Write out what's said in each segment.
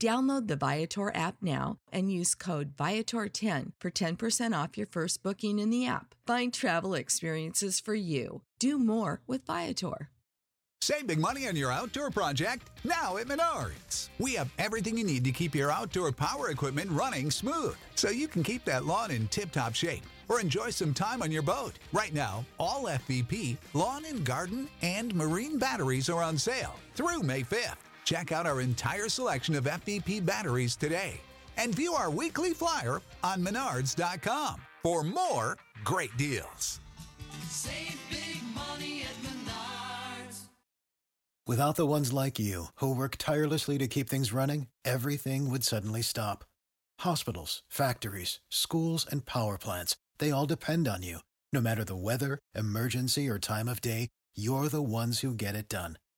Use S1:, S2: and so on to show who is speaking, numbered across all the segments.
S1: Download the Viator app now and use code Viator10 for 10% off your first booking in the app. Find travel experiences for you. Do more with Viator.
S2: Save big money on your outdoor project now at Menards. We have everything you need to keep your outdoor power equipment running smooth so you can keep that lawn in tip top shape or enjoy some time on your boat. Right now, all FVP, lawn and garden, and marine batteries are on sale through May 5th. Check out our entire selection of FVP batteries today and view our weekly flyer on menards.com for more great deals.
S3: Save big money at Menards.
S4: Without the ones like you, who work tirelessly to keep things running, everything would suddenly stop. Hospitals, factories, schools, and power plants, they all depend on you. No matter the weather, emergency, or time of day, you're the ones who get it done.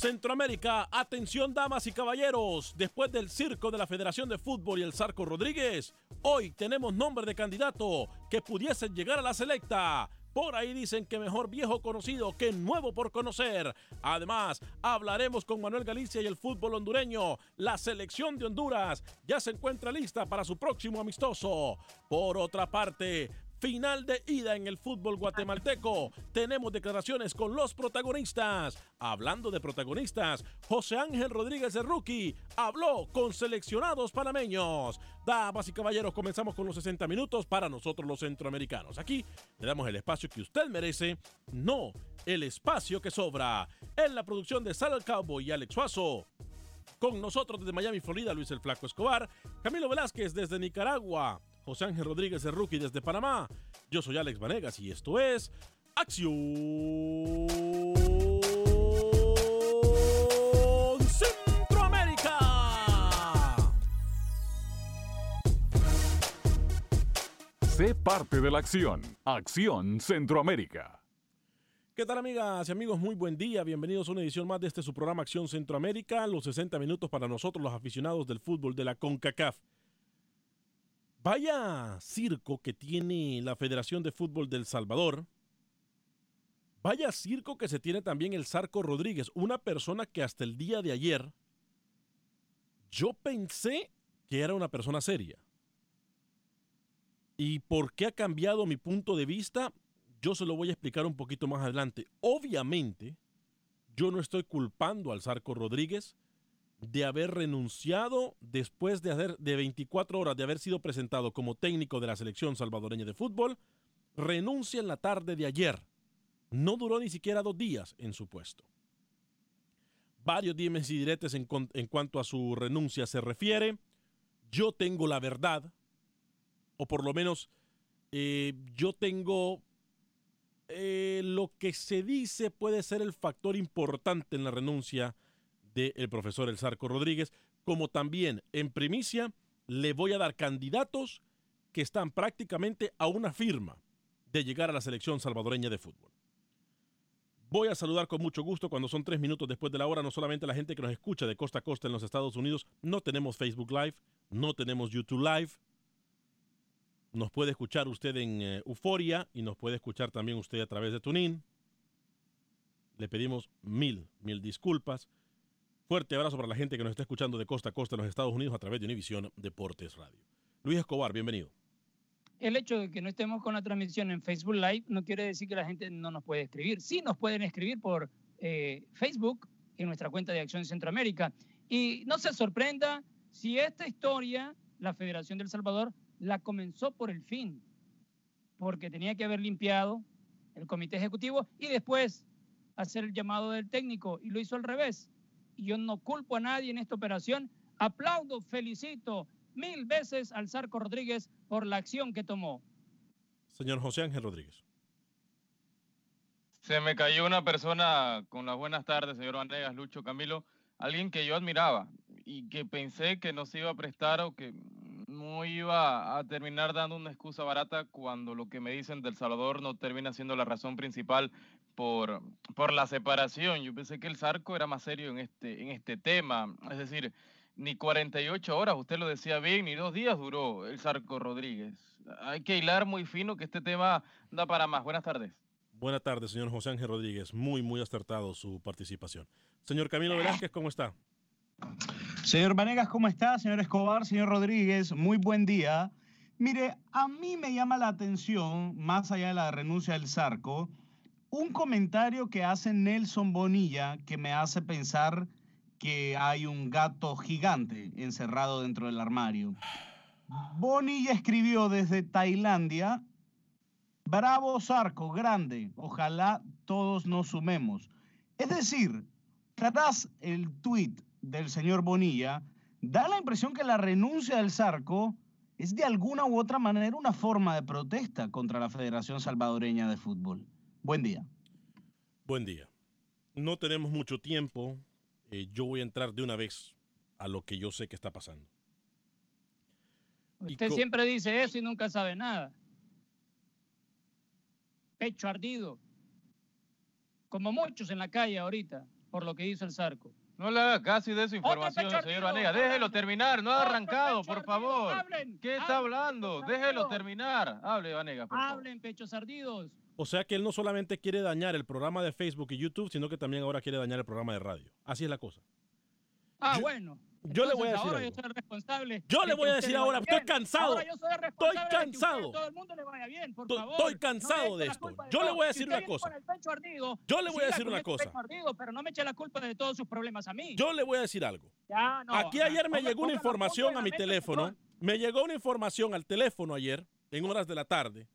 S5: Centroamérica, atención damas y caballeros, después del circo de la Federación de Fútbol y el Zarco Rodríguez, hoy tenemos nombre de candidato que pudiese llegar a la selecta. Por ahí dicen que mejor viejo conocido que nuevo por conocer. Además, hablaremos con Manuel Galicia y el fútbol hondureño. La selección de Honduras ya se encuentra lista para su próximo amistoso. Por otra parte, Final de ida en el fútbol guatemalteco. Tenemos declaraciones con los protagonistas. Hablando de protagonistas, José Ángel Rodríguez de Rookie habló con seleccionados panameños. Damas y caballeros, comenzamos con los 60 minutos para nosotros los centroamericanos. Aquí le damos el espacio que usted merece, no el espacio que sobra. En la producción de Sal al Cowboy y Alex Suazo. Con nosotros desde Miami, Florida, Luis el Flaco Escobar. Camilo Velázquez desde Nicaragua. José Ángel Rodríguez de Rookie desde Panamá. Yo soy Alex Vanegas y esto es Acción Centroamérica.
S6: Sé parte de la acción. Acción Centroamérica.
S5: ¿Qué tal amigas y amigos? Muy buen día. Bienvenidos a una edición más de este su programa Acción Centroamérica. Los 60 minutos para nosotros los aficionados del fútbol de la CONCACAF. Vaya circo que tiene la Federación de Fútbol del Salvador. Vaya circo que se tiene también el Zarco Rodríguez, una persona que hasta el día de ayer yo pensé que era una persona seria. ¿Y por qué ha cambiado mi punto de vista? Yo se lo voy a explicar un poquito más adelante. Obviamente, yo no estoy culpando al Zarco Rodríguez de haber renunciado después de, de 24 horas de haber sido presentado como técnico de la selección salvadoreña de fútbol, renuncia en la tarde de ayer. No duró ni siquiera dos días en su puesto. Varios dimes y diretes en, en cuanto a su renuncia se refiere. Yo tengo la verdad, o por lo menos eh, yo tengo eh, lo que se dice puede ser el factor importante en la renuncia del profesor El Zarco Rodríguez, como también en primicia le voy a dar candidatos que están prácticamente a una firma de llegar a la selección salvadoreña de fútbol. Voy a saludar con mucho gusto cuando son tres minutos después de la hora, no solamente la gente que nos escucha de costa a costa en los Estados Unidos, no tenemos Facebook Live, no tenemos YouTube Live, nos puede escuchar usted en eh, Euforia y nos puede escuchar también usted a través de TuneIn. Le pedimos mil, mil disculpas. Fuerte abrazo para la gente que nos está escuchando de costa a costa en los Estados Unidos a través de Univisión Deportes Radio. Luis Escobar, bienvenido.
S7: El hecho de que no estemos con la transmisión en Facebook Live no quiere decir que la gente no nos puede escribir. Sí nos pueden escribir por eh, Facebook en nuestra cuenta de Acción Centroamérica. Y no se sorprenda si esta historia, la Federación del Salvador, la comenzó por el fin, porque tenía que haber limpiado el comité ejecutivo y después hacer el llamado del técnico y lo hizo al revés. Yo no culpo a nadie en esta operación. Aplaudo, felicito mil veces al Zarco Rodríguez por la acción que tomó.
S5: Señor José Ángel Rodríguez.
S8: Se me cayó una persona con las buenas tardes, señor Vanegas, Lucho, Camilo, alguien que yo admiraba y que pensé que no se iba a prestar o que no iba a terminar dando una excusa barata cuando lo que me dicen del Salvador no termina siendo la razón principal por, por la separación. Yo pensé que el Zarco era más serio en este, en este tema. Es decir, ni 48 horas, usted lo decía bien, ni dos días duró el Zarco Rodríguez. Hay que hilar muy fino que este tema da para más. Buenas tardes.
S5: Buenas tardes, señor José Ángel Rodríguez. Muy, muy acertado su participación. Señor Camilo Velázquez, ¿cómo está?
S9: Señor Vanegas, ¿cómo está? Señor Escobar, señor Rodríguez, muy buen día. Mire, a mí me llama la atención, más allá de la renuncia del Zarco, un comentario que hace Nelson Bonilla que me hace pensar que hay un gato gigante encerrado dentro del armario. Bonilla escribió desde Tailandia, bravo Zarco, grande, ojalá todos nos sumemos. Es decir, tras el tuit del señor Bonilla, da la impresión que la renuncia del Zarco es de alguna u otra manera una forma de protesta contra la Federación Salvadoreña de Fútbol. Buen día.
S5: Buen día. No tenemos mucho tiempo. Eh, yo voy a entrar de una vez a lo que yo sé que está pasando. Y
S7: Usted siempre dice eso y nunca sabe nada. Pecho ardido. Como muchos en la calle ahorita, por lo que hizo el Zarco.
S8: No le haga caso de su información, señor Vanegas. Déjelo terminar, no ha arrancado, por favor.
S7: hablen,
S8: ¿Qué está
S7: hablen,
S8: hablando? Déjelo terminar. Hable, por favor.
S7: Hablen, pechos ardidos.
S5: O sea que él no solamente quiere dañar el programa de Facebook y YouTube, sino que también ahora quiere dañar el programa de radio. Así es la cosa.
S7: Ah,
S5: Yo-
S7: bueno.
S5: Yo le voy a decir
S7: ahora
S5: algo.
S7: yo soy el responsable.
S5: Yo le voy a decir
S7: le
S5: ahora, estoy cansado.
S7: Ahora yo soy el
S5: Estoy
S7: responsable de que
S5: cansado.
S7: todo el mundo le vaya bien, por
S5: Estoy-
S7: favor.
S5: estoy
S7: No
S5: cansado
S7: me eche
S5: de esto.
S7: de
S5: Yo le
S7: todo.
S5: voy a
S7: Si
S5: decir
S7: usted
S5: una cosa.
S7: con el pecho ardido,
S5: Yo le voy a decir una cosa.
S7: ardido, pero no me eche la culpa de todos sus problemas a mí.
S5: Yo le voy a decir algo.
S7: Ya, no,
S5: Aquí ayer me
S7: ponga-
S5: llegó una información a mi teléfono. Me llegó una información al teléfono ayer, en horas de la tarde.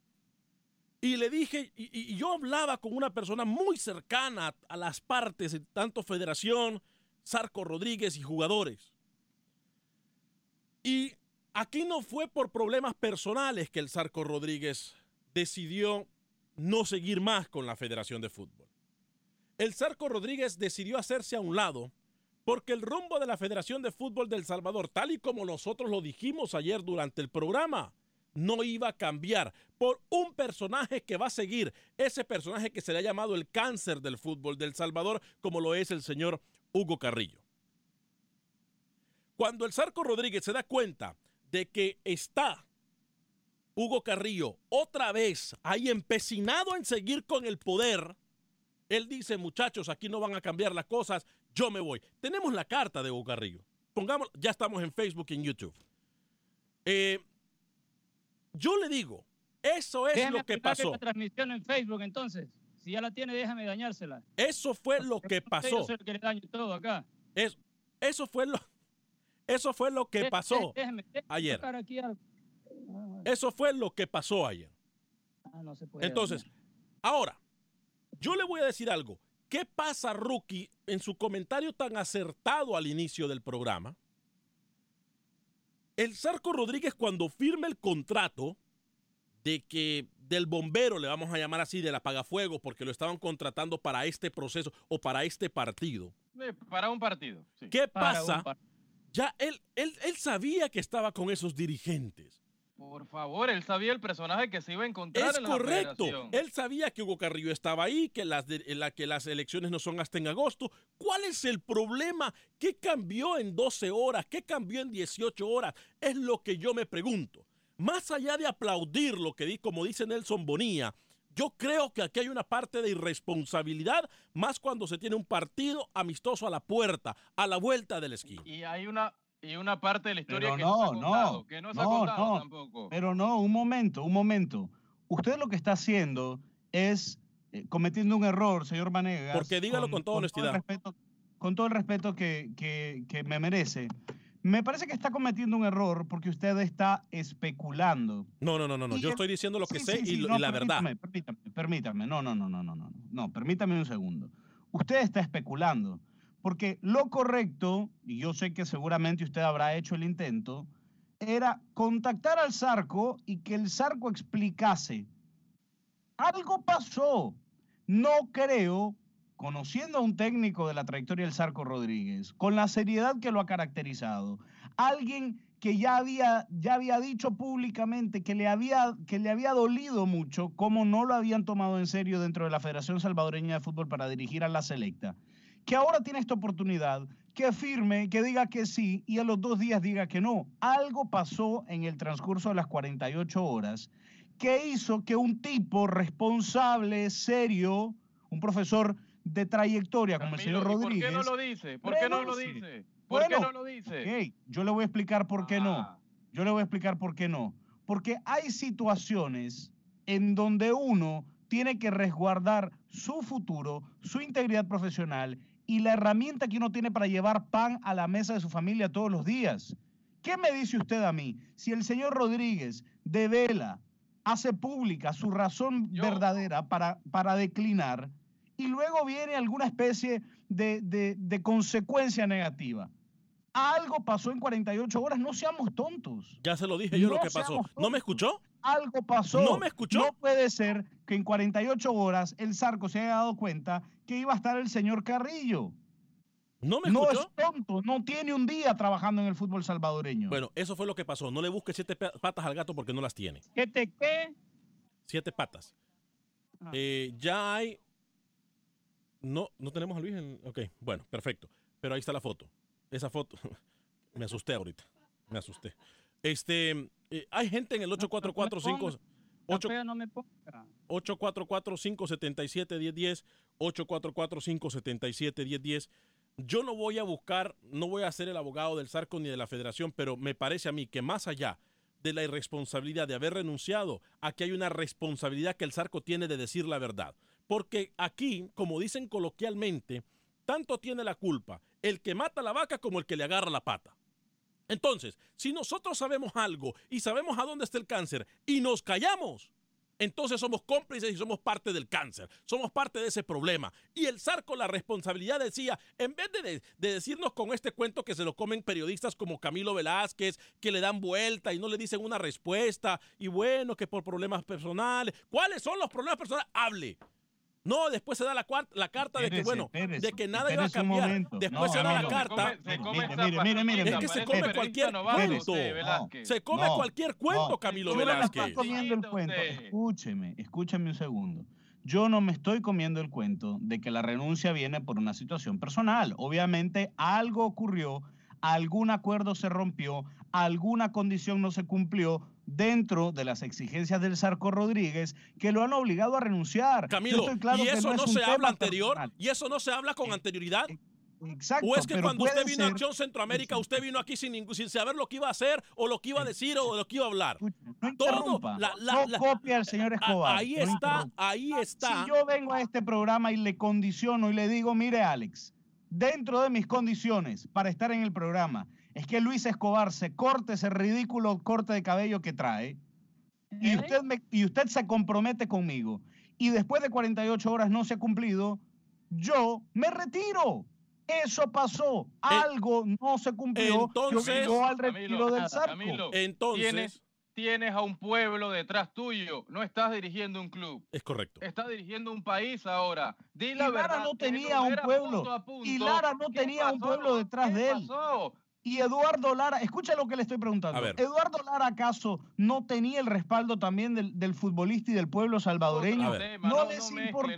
S5: Y le dije, y, y- yo hablaba con una persona muy cercana a, a las partes, tanto Federación, Sarco Rodríguez y jugadores. Y aquí no fue por problemas personales que el Sarco Rodríguez decidió no seguir más con la Federación de Fútbol. El Sarco Rodríguez decidió hacerse a un lado porque el rumbo de la Federación de Fútbol del Salvador, tal y como nosotros lo dijimos ayer durante el programa, no iba a cambiar por un personaje que va a seguir, ese personaje que se le ha llamado el cáncer del fútbol del Salvador, como lo es el señor Hugo Carrillo. Cuando el Sarco Rodríguez se da cuenta de que está Hugo Carrillo otra vez ahí empecinado en seguir con el poder, él dice, muchachos, aquí no van a cambiar las cosas, yo me voy. Tenemos la carta de Hugo Carrillo. Pongamos, ya estamos en Facebook y en YouTube. Eh, yo le digo, eso es
S7: Déjame
S5: lo que pasó.
S7: la transmisión en Facebook, entonces. Si ya la tiene, déjame dañársela.
S5: Eso fue lo que
S7: Yo
S5: pasó.
S7: soy el que le daño todo acá.
S5: Es- eso fue lo, eso fue lo que pasó.
S7: dé- déjeme- déjeme
S5: ayer.
S7: Ah,
S5: Eso fue lo que pasó ayer.
S7: ah, no se puede
S5: Entonces, ahora, yo le voy a decir algo. ¿Qué pasa, Rookie, en su comentario tan acertado al inicio del programa? El Sarco Rodríguez, cuando firma el contrato de que del bombero, le vamos a llamar así, del apagafuegos, porque lo estaban contratando para este proceso o para este partido.
S8: Eh, Para un partido. sí.
S5: ¿Qué
S7: Para
S5: pasa? Ya él, él, él sabía que estaba con esos dirigentes.
S8: Por favor, él sabía el personaje que se iba a encontrar
S5: Es
S8: en la
S5: correcto.
S8: federación.
S5: Él sabía que Hugo Carrillo estaba ahí, que las, de- la- que las elecciones no son hasta en agosto. ¿Cuál es el problema? ¿Qué cambió en 12 horas? ¿Qué cambió en 18 horas? Es lo que yo me pregunto. Más allá de aplaudir lo que di, como dice Nelson Bonilla, yo creo que aquí hay una parte de irresponsabilidad, más cuando se tiene un partido amistoso a la puerta, a la vuelta de la esquina.
S8: Y hay una, y una parte de la historia
S9: Pero
S8: que no, se ha
S9: no,
S8: contado,
S9: no,
S8: que no se ha contado
S9: no.
S8: tampoco.
S9: Pero no, un momento, un momento. Usted lo que está haciendo es eh, cometiendo un error, señor Vanegas.
S5: Porque dígalo con toda
S9: todo el
S5: honestidad.
S9: respeto- con todo el respeto que, que- que me merece. Me parece que está cometiendo un error porque usted está especulando.
S5: No, no, no, no, no. Yo estoy diciendo lo que
S9: Sí,
S5: sé
S9: sí,
S5: y,
S9: sí, no,
S5: la verdad.
S9: permítame, Permítame, permítame. No, no, no, no, no, no. No, permítame un segundo. Usted está especulando. Porque lo correcto, y yo sé que seguramente usted habrá hecho el intento, era contactar al Zarco y que el Zarco explicase. Algo pasó. No creo, conociendo a un técnico de la trayectoria del Zarco Rodríguez, con la seriedad que lo ha caracterizado, alguien que ya había, ya había dicho públicamente que le, había, que le había dolido mucho cómo no lo habían tomado en serio dentro de la Federación Salvadoreña de Fútbol para dirigir a la selecta, que ahora tiene esta oportunidad, que firme, que diga que sí y a los dos días diga que no. Algo pasó en el transcurso de las 48 horas que hizo que un tipo responsable, serio, un profesor de trayectoria como el señor
S8: ¿y
S9: Rodríguez.
S8: ¿Por qué no lo dice? ¿Por qué no lo dice? ¿Por qué
S9: Bueno,
S8: no lo dice?
S9: Ok, yo le voy a explicar por qué no.
S8: Ah.
S9: Yo le voy a explicar por qué no. Porque hay situaciones en donde uno tiene que resguardar su futuro, su integridad profesional y la herramienta que uno tiene para llevar pan a la mesa de su familia todos los días. ¿Qué me dice usted a mí? Si el señor Rodríguez devela, hace pública su razón
S8: Yo-
S9: verdadera para, para declinar y luego viene alguna especie de, de- de consecuencia negativa. Algo pasó en 48 horas, no seamos tontos.
S5: Ya se lo dije yo lo
S9: No
S5: que pasó. ¿No me escuchó?
S9: Algo pasó.
S5: ¿No me escuchó?
S9: No puede ser que en 48 horas el Zarco se haya dado cuenta que iba a estar el señor Carrillo.
S5: ¿No me
S9: No
S5: escuchó?
S9: es tonto, no tiene un día trabajando en el fútbol salvadoreño.
S5: Bueno, eso fue lo que pasó. No le busque siete pa- patas al gato porque no las tiene.
S7: ¿Qué te qué?
S5: Siete patas.
S7: Ah.
S5: Eh, ya hay. No, no tenemos a Luis en. Ok, bueno, perfecto. Pero ahí está la foto. Esa foto. Me asusté ahorita. Me asusté. Este. eh, hay gente en el 8445.
S7: Está
S5: ocho-
S7: fea, no me ponga.
S5: 844-577-1010, 844-577-1010. Yo no voy a buscar, no voy a ser el abogado del Zarco ni de la federación, pero me parece a mí que más allá de la irresponsabilidad de haber renunciado, aquí hay una responsabilidad que el Zarco tiene de decir la verdad. Porque aquí, como dicen coloquialmente, tanto tiene la culpa el que mata la vaca como el que le agarra la pata. Entonces, si nosotros sabemos algo y sabemos a dónde está el cáncer y nos callamos, entonces somos cómplices y somos parte del cáncer, somos parte de ese problema. Y el Zarco la responsabilidad decía, en vez de, de- de decirnos con este cuento que se lo comen periodistas como Camilo Velázquez, que le dan vuelta y no le dicen una respuesta, y bueno, que por problemas personales, ¿cuáles son los problemas personales? Hable. No, después se da la, la carta de que,
S9: Espérese,
S5: bueno,
S9: espérese,
S5: de que nada iba a
S9: espérese
S5: cambiar. Después
S9: No,
S5: se da la
S9: Camilo,
S8: Se
S5: carta.
S8: come- se come
S9: Mire, mire, mire,
S5: Es que se come cualquier cuento.
S8: usted.
S5: Se come
S9: No,
S5: cualquier cuento,
S9: no.
S5: Camilo
S8: Tú no me
S9: Yo no me estoy
S5: Velázquez.
S9: comiendo el cuento. Escúcheme, escúcheme un segundo. Yo no me estoy comiendo el cuento de que la renuncia viene por una situación personal. Obviamente algo ocurrió, algún acuerdo se rompió, alguna condición no se cumplió dentro de las exigencias del Sarco Rodríguez que lo han obligado a renunciar. Yo
S5: Camilo,
S9: estoy claro
S5: ¿y eso
S9: es
S5: no, se habla anterior?
S9: personal.
S5: ¿Y eso no se habla con anterioridad?
S9: Exacto,
S5: ¿O es que cuando usted vino a Acción Centroamérica, usted vino aquí sin, ningún- sin saber lo que iba a hacer o lo que iba a decir o lo que iba a hablar?
S9: No
S5: Todo, la- la-
S9: no copia al señor Escobar.
S5: ahí está, ahí está.
S9: Si yo vengo a este programa y le condiciono y le digo, mire Alex, dentro de mis condiciones para estar en el programa es que Luis Escobar se corte ese ridículo corte de cabello que trae y
S7: ¿Eh?
S9: usted, me- y usted se compromete conmigo y después de 48 horas no se ha cumplido, yo me retiro. Eso pasó. Algo no se cumplió
S5: Eh, entonces-
S9: obligó al
S8: Camilo,
S9: retiro del.
S8: Camilo.
S5: Entonces,
S8: Tienes, tienes a un pueblo detrás tuyo. No estás dirigiendo un club.
S5: es correcto.
S8: Estás dirigiendo un país ahora. Di la
S9: Y Lara
S8: verdad.
S9: no tenía un pueblo.
S8: punto a punto
S9: Y Lara no tenía un pueblo detrás
S8: qué
S9: de él.
S8: pasó.
S9: Y Eduardo Lara, escucha lo que le estoy preguntando.
S5: A ver.
S9: ¿Eduardo Lara acaso no tenía el respaldo también del, del futbolista y del pueblo salvadoreño?
S8: Tema,
S9: No,
S8: no,
S9: les
S8: no mezcle,
S9: importó.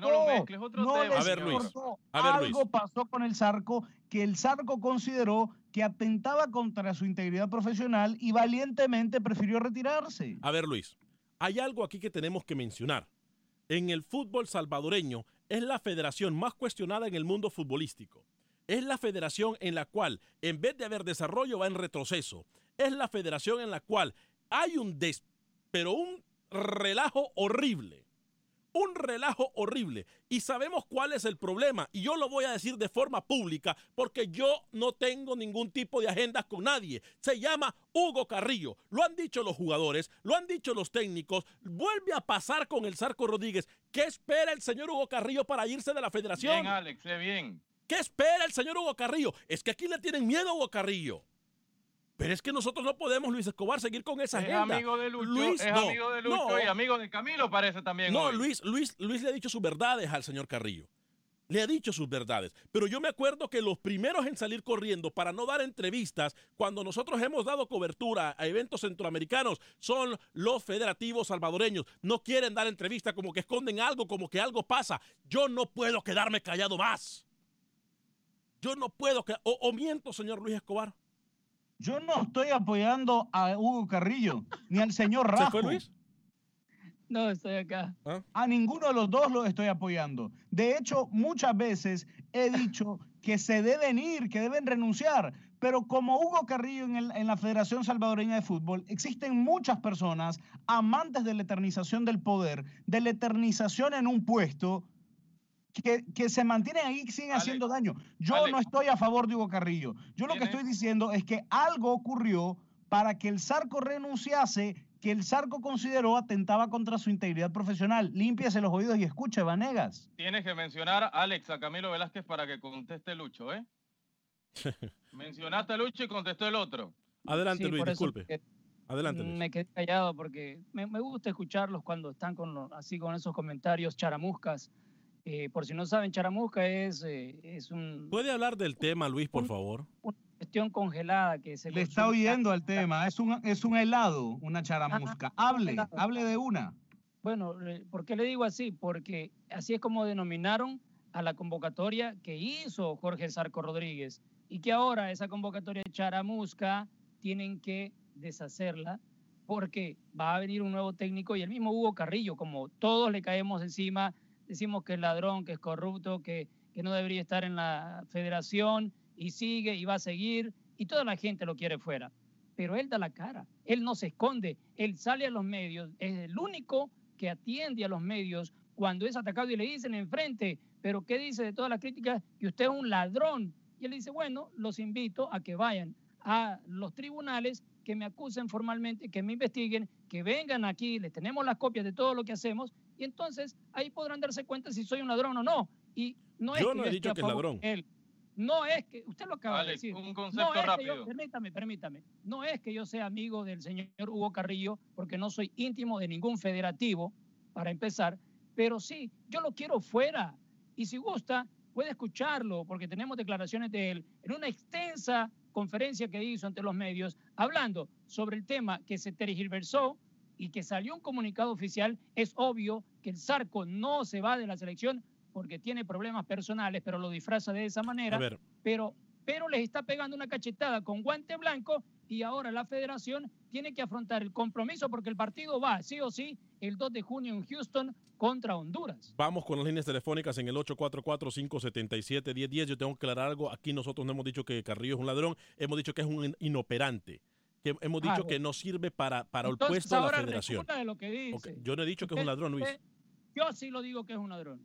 S8: no
S9: les
S5: A ver, Luis.
S9: importó.
S5: A ver,
S9: Algo
S5: Luis.
S9: pasó con el Zarco que el Zarco consideró que atentaba contra su integridad profesional y valientemente prefirió retirarse.
S5: A ver, Luis, hay algo aquí que tenemos que mencionar. En el fútbol salvadoreño es la federación más cuestionada en el mundo futbolístico. Es la federación en la cual, en vez de haber desarrollo, va en retroceso. Es la federación en la cual hay un des, pero un relajo horrible. Un relajo horrible. Y sabemos cuál es el problema. Y yo lo voy a decir de forma pública porque yo no tengo ningún tipo de agendas con nadie. Se llama Hugo Carrillo. Lo han dicho los jugadores, lo han dicho los técnicos. Vuelve a pasar con el Zarco Rodríguez. ¿Qué espera el señor Hugo Carrillo para irse de la federación?
S8: Bien, Alex, sé bien.
S5: ¿Qué espera el señor Hugo Carrillo? Es que aquí le tienen miedo a Hugo Carrillo. Pero es que nosotros no podemos, Luis Escobar, seguir con esa
S8: Es
S5: agenda.
S8: amigo de Lucho,
S5: Luis,
S8: es
S5: no,
S8: amigo de Lucho
S5: no.
S8: y amigo de Camilo parece también
S5: No,
S8: hoy.
S5: Luis, Luis, Luis le ha dicho sus verdades al señor Carrillo. Le ha dicho sus verdades. Pero yo me acuerdo que los primeros en salir corriendo para no dar entrevistas cuando nosotros hemos dado cobertura a eventos centroamericanos son los federativos salvadoreños. No quieren dar entrevistas como que esconden algo, como que algo pasa. Yo no puedo quedarme callado más. Yo no puedo que o, o miento, señor Luis Escobar.
S9: Yo no estoy apoyando a Hugo Carrillo ni al señor
S5: ¿Se
S9: Rajo.
S5: fue Luis?
S7: No, estoy acá.
S9: A ninguno de los dos los estoy apoyando. De hecho, muchas veces he dicho que se deben ir, que deben renunciar. Pero como Hugo Carrillo en, el- en la Federación Salvadoreña de Fútbol, existen muchas personas amantes de la eternización del poder, de la eternización en un puesto, que, que se mantienen ahí y siguen
S8: Alex,
S9: haciendo daño. Yo
S8: Alex.
S9: no estoy a favor de Hugo Carrillo. Yo lo que estoy diciendo es que algo ocurrió para que el Zarco renunciase, que el Zarco consideró atentaba contra su integridad profesional. Límpiese los oídos y escuche, Vanegas.
S8: Tienes que mencionar, Alex, a Camilo Velázquez para que conteste Lucho, ¿eh? Mencionaste a Lucho y contestó el otro.
S5: Adelante,
S7: Sí,
S5: Luis, disculpe.
S7: que
S5: Adelante, Luis.
S7: Me quedé callado porque me, me gusta escucharlos cuando están con así con esos comentarios charamuscas. Eh, por si no saben, charamusca es, eh, es un-
S5: ¿Puede hablar del tema, Luis, por favor?
S7: una cuestión congelada que se
S9: Le está oyendo al tema. Es un, es un helado, una charamusca. Hable, hable de una.
S7: Bueno, ¿por qué le digo así? Porque así es como denominaron a la convocatoria que hizo Jorge Sarco Rodríguez y que ahora esa convocatoria de charamusca tienen que deshacerla porque va a venir un nuevo técnico y el mismo Hugo Carrillo, como todos le caemos encima, decimos que es ladrón, que es corrupto, que, que no debería estar en la federación y sigue y va a seguir y toda la gente lo quiere fuera. Pero él da la cara, él no se esconde, él sale a los medios, es el único que atiende a los medios cuando es atacado y le dicen enfrente, pero ¿qué dice de todas las críticas? Que usted es un ladrón. Y él dice, bueno, los invito a que vayan a los tribunales, que me acusen formalmente, que me investiguen, que vengan aquí, les tenemos las copias de todo lo que hacemos, y entonces ahí podrán darse cuenta si soy un ladrón o no. Y no es
S5: Yo
S7: que
S5: no he
S7: esté
S5: dicho que es ladrón.
S7: él. No es que, usted lo acaba de decir.
S8: un
S7: No
S8: concepto
S7: es que
S8: rápido.
S7: yo, permítame, permítame. No es que yo sea amigo del señor Hugo Carrillo, porque no soy íntimo de ningún federativo, para empezar, pero sí, yo lo quiero fuera. Y si gusta, puede escucharlo, porque tenemos declaraciones de él en una extensa conferencia que hizo ante los medios, hablando sobre el tema que se tergiversó y que salió un comunicado oficial. Es obvio que el Zarco no se va de la selección porque tiene problemas personales, pero lo disfraza de esa manera pero, pero les está pegando una cachetada con guante blanco y ahora la federación tiene que afrontar el compromiso porque el partido va, sí o sí, el 2 de junio en Houston contra Honduras.
S5: Vamos con las líneas telefónicas en el 844-577-1010. Yo tengo que aclarar algo. Aquí nosotros no hemos dicho que Carrillo es un ladrón, hemos dicho que es un in- inoperante. Que hemos dicho que no sirve para, para el puesto de la federación.
S7: resulta de lo que dice.
S5: Ok, Yo no he dicho que es un ladrón, Luis.
S7: usted- yo sí lo digo que es un ladrón.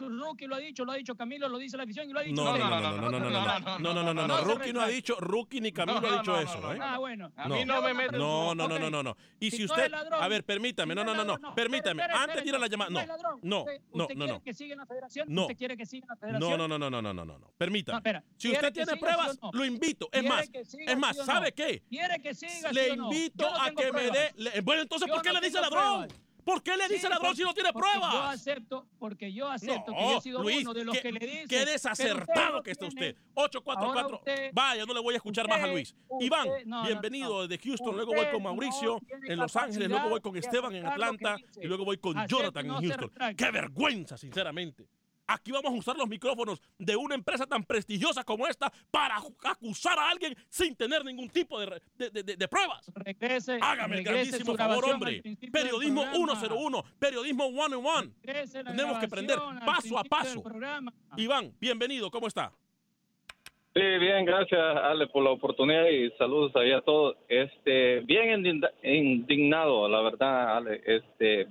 S7: Rookie lo ha dicho, lo ha dicho Camilo, lo dice la afición y lo ha dicho.
S5: No, no, no, no, no, no, no, no, no, no, no, no, no, no.
S7: se
S5: Rookie no ha dicho, Rookie ni Camilo
S8: No,
S5: ha
S8: no,
S5: dicho
S8: no,
S5: eso,
S8: no,
S5: ¿eh?
S8: no.
S7: Ah, bueno.
S8: A
S5: No.
S8: mí no me metes.
S5: No, no, no, no, no, no. Y
S7: Si
S5: usted, a ver, permítame, no, no, no, no, permítame, antes de ir a la llamada,
S7: no
S5: no, no,
S7: ¿Usted-
S5: no,
S7: ¿Usted
S5: no,
S7: que siga en la federación?
S5: No.
S7: ¿Usted quiere que siga en la federación?
S5: No, no, no, no, no, no, no, no, no. Permítame. Si
S7: ¿Quiere
S5: usted tiene pruebas, lo invito. Es
S7: ¿Quiere
S5: más, es más? ¿sabe qué?
S7: ¿Quiere que siga?
S5: Le invito a que me dé. Bueno, entonces, ¿por qué
S7: no
S5: le dice ladrón?
S7: Pruebas.
S5: ¿Por qué le dice
S7: Sí,
S5: ladrón si no tiene
S7: porque Yo
S5: pruebas?
S7: acepto, porque yo acepto que yo he sido
S5: Luis,
S7: uno de los
S5: qué-
S7: que le dice.
S5: Qué desacertado
S7: no
S5: que está usted. 844.
S7: Ahora usted-
S5: Vaya, no le voy a escuchar más a Luis.
S7: usted-
S5: Iván,
S7: no,
S5: bienvenido desde Houston. Luego voy con Mauricio en Los Ángeles. Luego voy con Esteban en Atlanta. Y luego voy con Jonathan en Houston. ¡Qué vergüenza, sinceramente! Aquí vamos a usar los micrófonos de una empresa tan prestigiosa como esta para acusar a alguien sin tener ningún tipo de, de- de- de- de pruebas.
S7: Regrese,
S5: Hágame el grandísimo favor, hombre. Periodismo
S7: programa.
S5: 101, periodismo one on one.
S7: Regrese la
S5: Tenemos que aprender paso a paso. Iván, bienvenido, ¿cómo está?
S10: Sí, bien, gracias Ale por la oportunidad y saludos ahí a todos. Este, bien indigna- indignado, la verdad, Ale, este,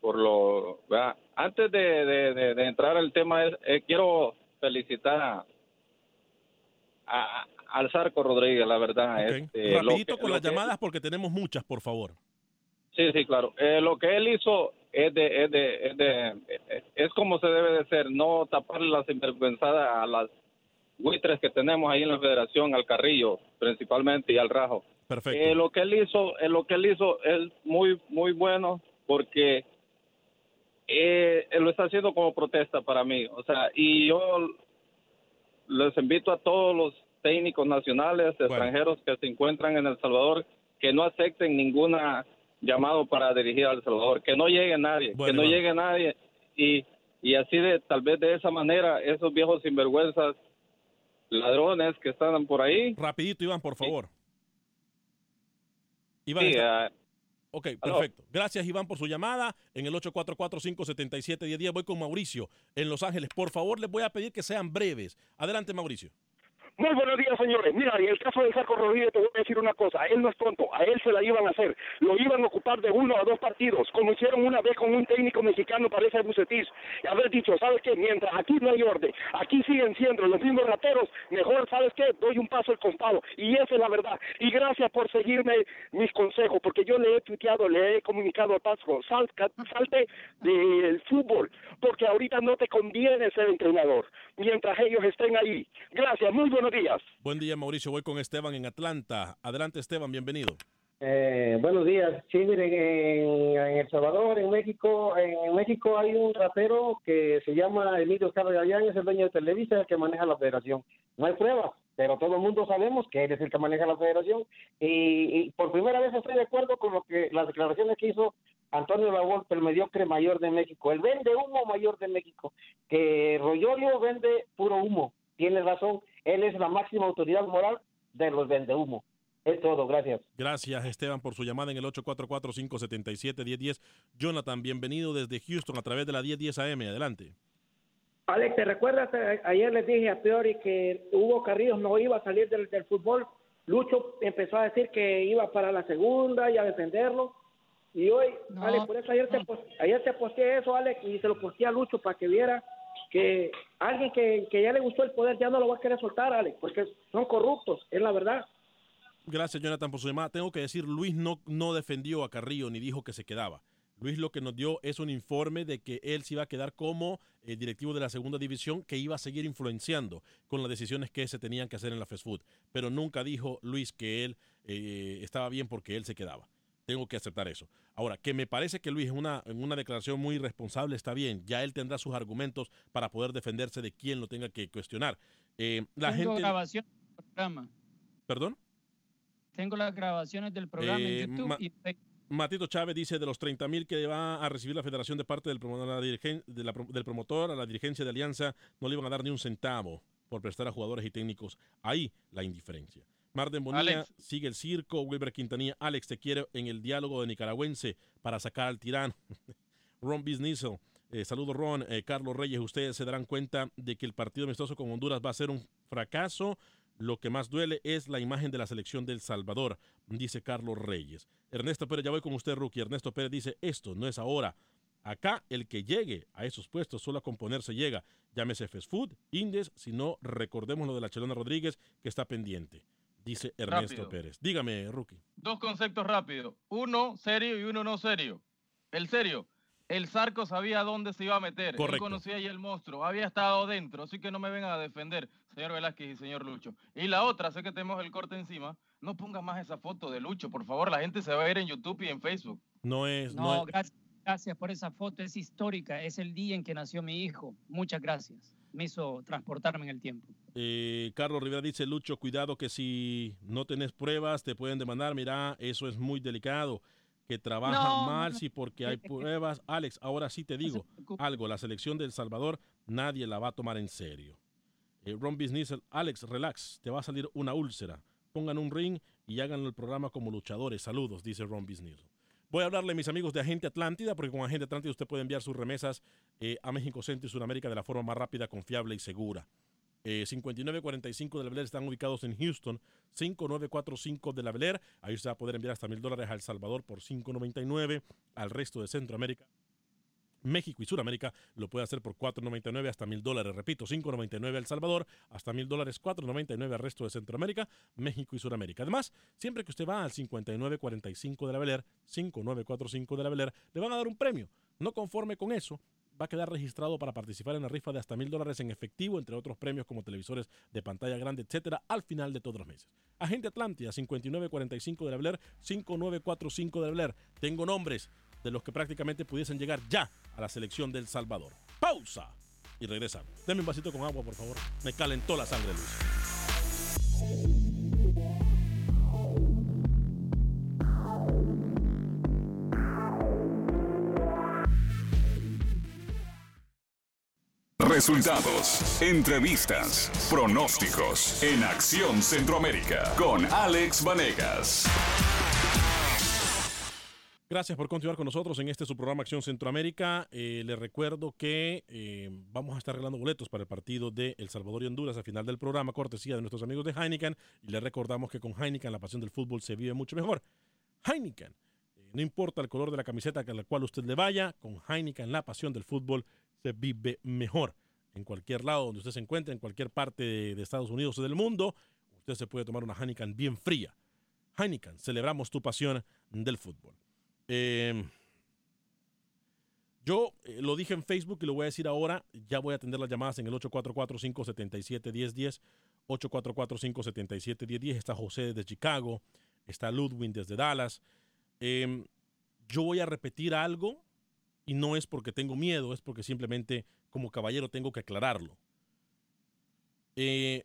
S10: por lo, ¿verdad? Antes de, de- de- de entrar al tema, eh, quiero felicitar a, a- al Zarco Rodríguez, la verdad.
S5: Ok.
S10: este,
S5: Rapidito
S10: que-
S5: con las
S10: que-
S5: llamadas porque tenemos muchas, por favor.
S10: Sí, sí, claro. Eh, lo que él hizo es de, es de, es de, es como se debe de ser, no taparle la sinvergüenzada a las buitres que tenemos ahí en la Federación, al Carrillo principalmente y al Rajo.
S5: Perfecto.
S10: Eh, lo que él hizo, eh, lo que él hizo es muy, muy bueno porque eh, lo está haciendo como protesta para mí. O sea, y yo les invito a todos los técnicos nacionales, extranjeros que se encuentran en El Salvador, que no acepten ninguna llamado para dirigir a El Salvador, que no llegue nadie,
S5: Bueno,
S10: que no llegue nadie. Y y así de tal vez de esa manera esos viejos sinvergüenzas ladrones que están por ahí.
S5: Rapidito, Iván, por favor. Iván,
S10: sí,
S5: está-
S10: ah,
S5: ok, perfecto. Gracias, Iván, por su llamada. En el 844-577-1010 voy con Mauricio en Los Ángeles. Por favor, les voy a pedir que sean breves. Adelante, Mauricio.
S11: Muy buenos días, señores. Mira, en el caso de Sarco Rodríguez te voy a decir una cosa. Él no es tonto. A él se la iban a hacer. Lo iban a ocupar de uno a dos partidos, como hicieron una vez con un técnico mexicano, parece Bucetis. Y haber dicho, ¿sabes qué? Mientras aquí no hay orden, aquí siguen siendo los mismos rateros, mejor, ¿sabes qué? Doy un paso al costado. Y esa es la verdad. Y gracias por seguirme mis consejos, porque yo le he tuiteado, le he comunicado al Pasco, sal, ca- salte del fútbol, porque ahorita no te conviene ser entrenador, mientras ellos estén ahí. Gracias, muy buenos días.
S5: Buen día, Mauricio. Voy con Esteban en Atlanta. Adelante, Esteban, bienvenido.
S12: Eh, buenos días. Sí, miren, en, en El Salvador, en México, en México hay un rapero que se llama Emilio Gallán, es el dueño de Televisa, el que maneja la federación. No hay pruebas, pero todo el mundo sabemos que él es el que maneja la federación. Y, y por primera vez estoy de acuerdo con lo que las declaraciones que hizo Antonio Lavolpe, el mediocre mayor de México, el vende humo mayor de México, que Royolio vende puro humo. Tiene razón, él es la máxima autoridad moral de los vende humo. Es todo, gracias.
S5: Gracias, Esteban, por su llamada en el 844-577-1010. Jonathan, bienvenido desde Houston a través de la 1010 AM. Adelante.
S13: Alex, ¿te recuerdas? A- Ayer les dije a Priori que Hugo Carrillos no iba a salir del, del fútbol. Lucho empezó a decir que iba para la segunda y a defenderlo. Y hoy,
S7: No,
S13: Alex, por eso ayer, te, ayer te posteé eso, Alex, y se lo posteé a Lucho para que viera que alguien que, que ya le gustó el poder ya no lo va a querer soltar, Alex, porque son corruptos, es la verdad.
S5: Gracias, Jonathan, por su llamada. Tengo que decir, Luis no, no defendió a Carrillo ni dijo que se quedaba. Luis lo que nos dio es un informe de que él se iba a quedar como eh, directivo de la segunda división, que iba a seguir influenciando con las decisiones que se tenían que hacer en la fast food. Pero nunca dijo Luis que él eh, estaba bien porque él se quedaba. Tengo que aceptar eso. Ahora, que me parece que Luis en una, en una declaración muy responsable está bien. Ya él tendrá sus argumentos para poder defenderse de quien lo tenga que cuestionar. Eh, la
S7: Tengo
S5: gente.
S7: grabaciones del programa.
S5: ¿Perdón?
S7: Tengo las grabaciones del programa
S5: Eh,
S7: en YouTube
S5: ma-
S7: y Facebook.
S5: Matito Chávez dice de los 30 mil que va a recibir la federación de parte del promotor, de la del promotor a la dirigencia de Alianza, no le iban a dar ni un centavo por prestar a jugadores y técnicos. Ahí la indiferencia. Marden Bonilla
S8: Alex.
S5: sigue el circo. Wilber Quintanilla, Alex, te quiero en el diálogo de nicaragüense para sacar al tirano. Ron Bisnizel, eh, saludos Ron. Eh, Carlos Reyes, ustedes se darán cuenta de que el partido amistoso con Honduras va a ser un fracaso. Lo que más duele es la imagen de la selección del Salvador, dice Carlos Reyes. Ernesto Pérez, ya voy con usted, Rookie. Ernesto Pérez dice, esto no es ahora. Acá el que llegue a esos puestos solo a componerse llega. Llámese Fast Food, Indes, si no, recordemos lo de la Chelona Rodríguez que está pendiente, dice Ernesto
S8: Rápido.
S5: Pérez. Dígame, Rookie.
S8: Dos conceptos rápidos. Uno serio y uno no serio. El serio, el Zarco sabía dónde se iba a meter. Él
S5: Correcto.
S8: conocía ya el monstruo, había estado dentro, así que no me vengan a defender, señor Velázquez y señor Lucho. Y la otra, sé que tenemos el corte encima, no ponga más esa foto de Lucho, por favor, la gente se va a ver en YouTube y en Facebook.
S5: No es, no,
S7: No,
S5: es-
S7: gracias, gracias por esa foto, es histórica, es el día en que nació mi hijo. Muchas gracias. Me hizo transportarme en el tiempo.
S5: Eh, Carlos Rivera dice, Lucho, cuidado que si no tenés pruebas te pueden demandar. Mira, eso es muy delicado. Que trabaja
S7: No,
S5: mal
S7: no,
S5: si porque hay pruebas. Alex, ahora sí te digo algo. La selección de El Salvador nadie la va a tomar en serio. Eh, Ron Business, Alex, relax, te va a salir una úlcera. Pongan un ring y hagan el programa como luchadores. Saludos, dice Ron Business. Voy a hablarle a mis amigos de Agente Atlántida, porque con Agente Atlántida usted puede enviar sus remesas eh, a México Centro y Sudamérica de la forma más rápida, confiable y segura. Eh, 5945 de la Bel Air están ubicados en Houston. 5945 de la Bel Air. Ahí usted va a poder enviar hasta mil dólares a El Salvador por 599. Al resto de Centroamérica. México y Sudamérica lo puede hacer por 4.99 hasta mil dólares. Repito, 5.99 El Salvador, hasta mil dólares, 4.99 al resto de Centroamérica, México y Sudamérica. Además, siempre que usted va al 5945 de la Bel Air, 5945 de la Bel Air, le van a dar un premio. No conforme con eso, va a quedar registrado para participar en la rifa de hasta mil dólares en efectivo, entre otros premios como televisores de pantalla grande, etcétera, al final de todos los meses. Agente Atlántida, 5945 de la Bel Air, 5945 de la Bel Air. Tengo nombres de los que prácticamente pudiesen llegar ya la selección del Salvador. Pausa y regresamos. Deme un vasito con agua, por favor. Me calentó la sangre, Luis.
S6: Resultados, entrevistas, pronósticos en Acción Centroamérica con Alex Vanegas.
S5: Gracias por continuar con nosotros en este su programa Acción Centroamérica. Eh, les recuerdo que eh, vamos a estar regalando boletos para el partido de El Salvador y Honduras al final del programa, cortesía de nuestros amigos de Heineken. Y les recordamos que con Heineken la pasión del fútbol se vive mucho mejor. Heineken, eh, no importa el color de la camiseta a la cual usted le vaya, con Heineken la pasión del fútbol se vive mejor. En cualquier lado donde usted se encuentre, en cualquier parte de, de Estados Unidos o del mundo, usted se puede tomar una Heineken bien fría. Heineken, celebramos tu pasión del fútbol. Eh, yo eh, lo dije en Facebook y lo voy a decir ahora. Ya voy a atender las llamadas en el 844-577-1010. 844-577-1010. Está José desde Chicago. Está Ludwin desde Dallas. Eh, yo voy a repetir algo y no es porque tengo miedo, es porque simplemente como caballero tengo que aclararlo. Eh,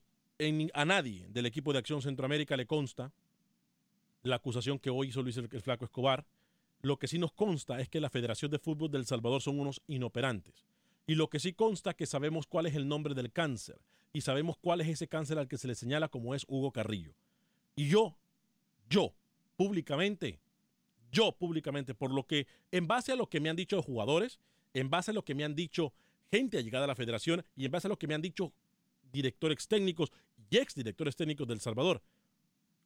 S5: a nadie del equipo de Acción Centroamérica le consta la acusación que hoy hizo Luis el Flaco Escobar. Lo que sí nos consta es que la Federación de Fútbol del Salvador son unos inoperantes. Y lo que sí consta es que sabemos cuál es el nombre del cáncer y sabemos cuál es ese cáncer al que se le señala como es Hugo Carrillo. Y yo, yo, públicamente, yo públicamente, por lo que, en base a lo que me han dicho jugadores, en base a lo que me han dicho gente allegada a la federación y en base a lo que me han dicho directores técnicos y exdirectores técnicos del Salvador,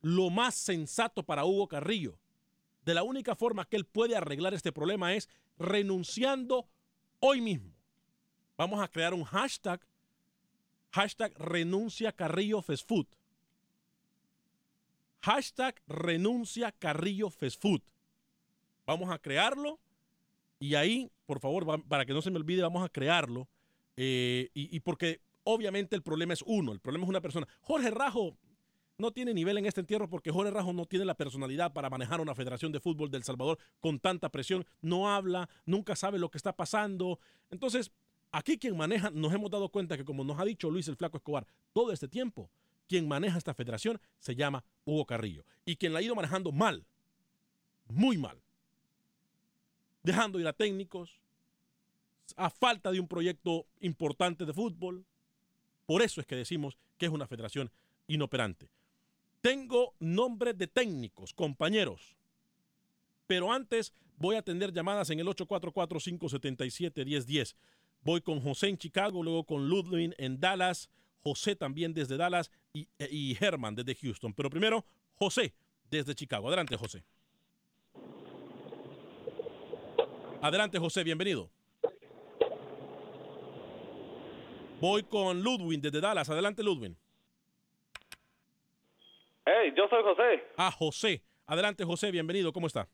S5: lo más sensato para Hugo Carrillo, de la única forma que él puede arreglar este problema es renunciando hoy mismo. Vamos a crear un hashtag, hashtag renuncia Carrillo Fast Food. Hashtag renuncia Carrillo Fast Food. Vamos a crearlo y ahí, por favor, para que no se me olvide, vamos a crearlo. Eh, y porque obviamente el problema es uno, el problema es una persona. Jorge Rajo no tiene nivel en este entierro porque Jorge Rajo no tiene la personalidad para manejar una federación de fútbol del Salvador con tanta presión. No habla, nunca sabe lo que está pasando. Entonces, aquí quien maneja, nos hemos dado cuenta que como nos ha dicho Luis el Flaco Escobar todo este tiempo, quien maneja esta federación se llama Hugo Carrillo. Y quien la ha ido manejando mal, muy mal. Dejando ir a técnicos, a falta de un proyecto importante de fútbol. Por eso es que decimos que es una federación inoperante. Tengo nombres de técnicos, compañeros. Pero antes voy a atender llamadas en el 844-577-1010. Voy con José en Chicago, luego con Ludwig en Dallas, José también desde Dallas y, y Herman desde Houston. Pero primero, José desde Chicago. Adelante, José. Adelante, José, bienvenido. Voy con Ludwig desde Dallas. Adelante, Ludwig.
S10: Yo soy José.
S5: Ah, José. Adelante, José, bienvenido. ¿Cómo está?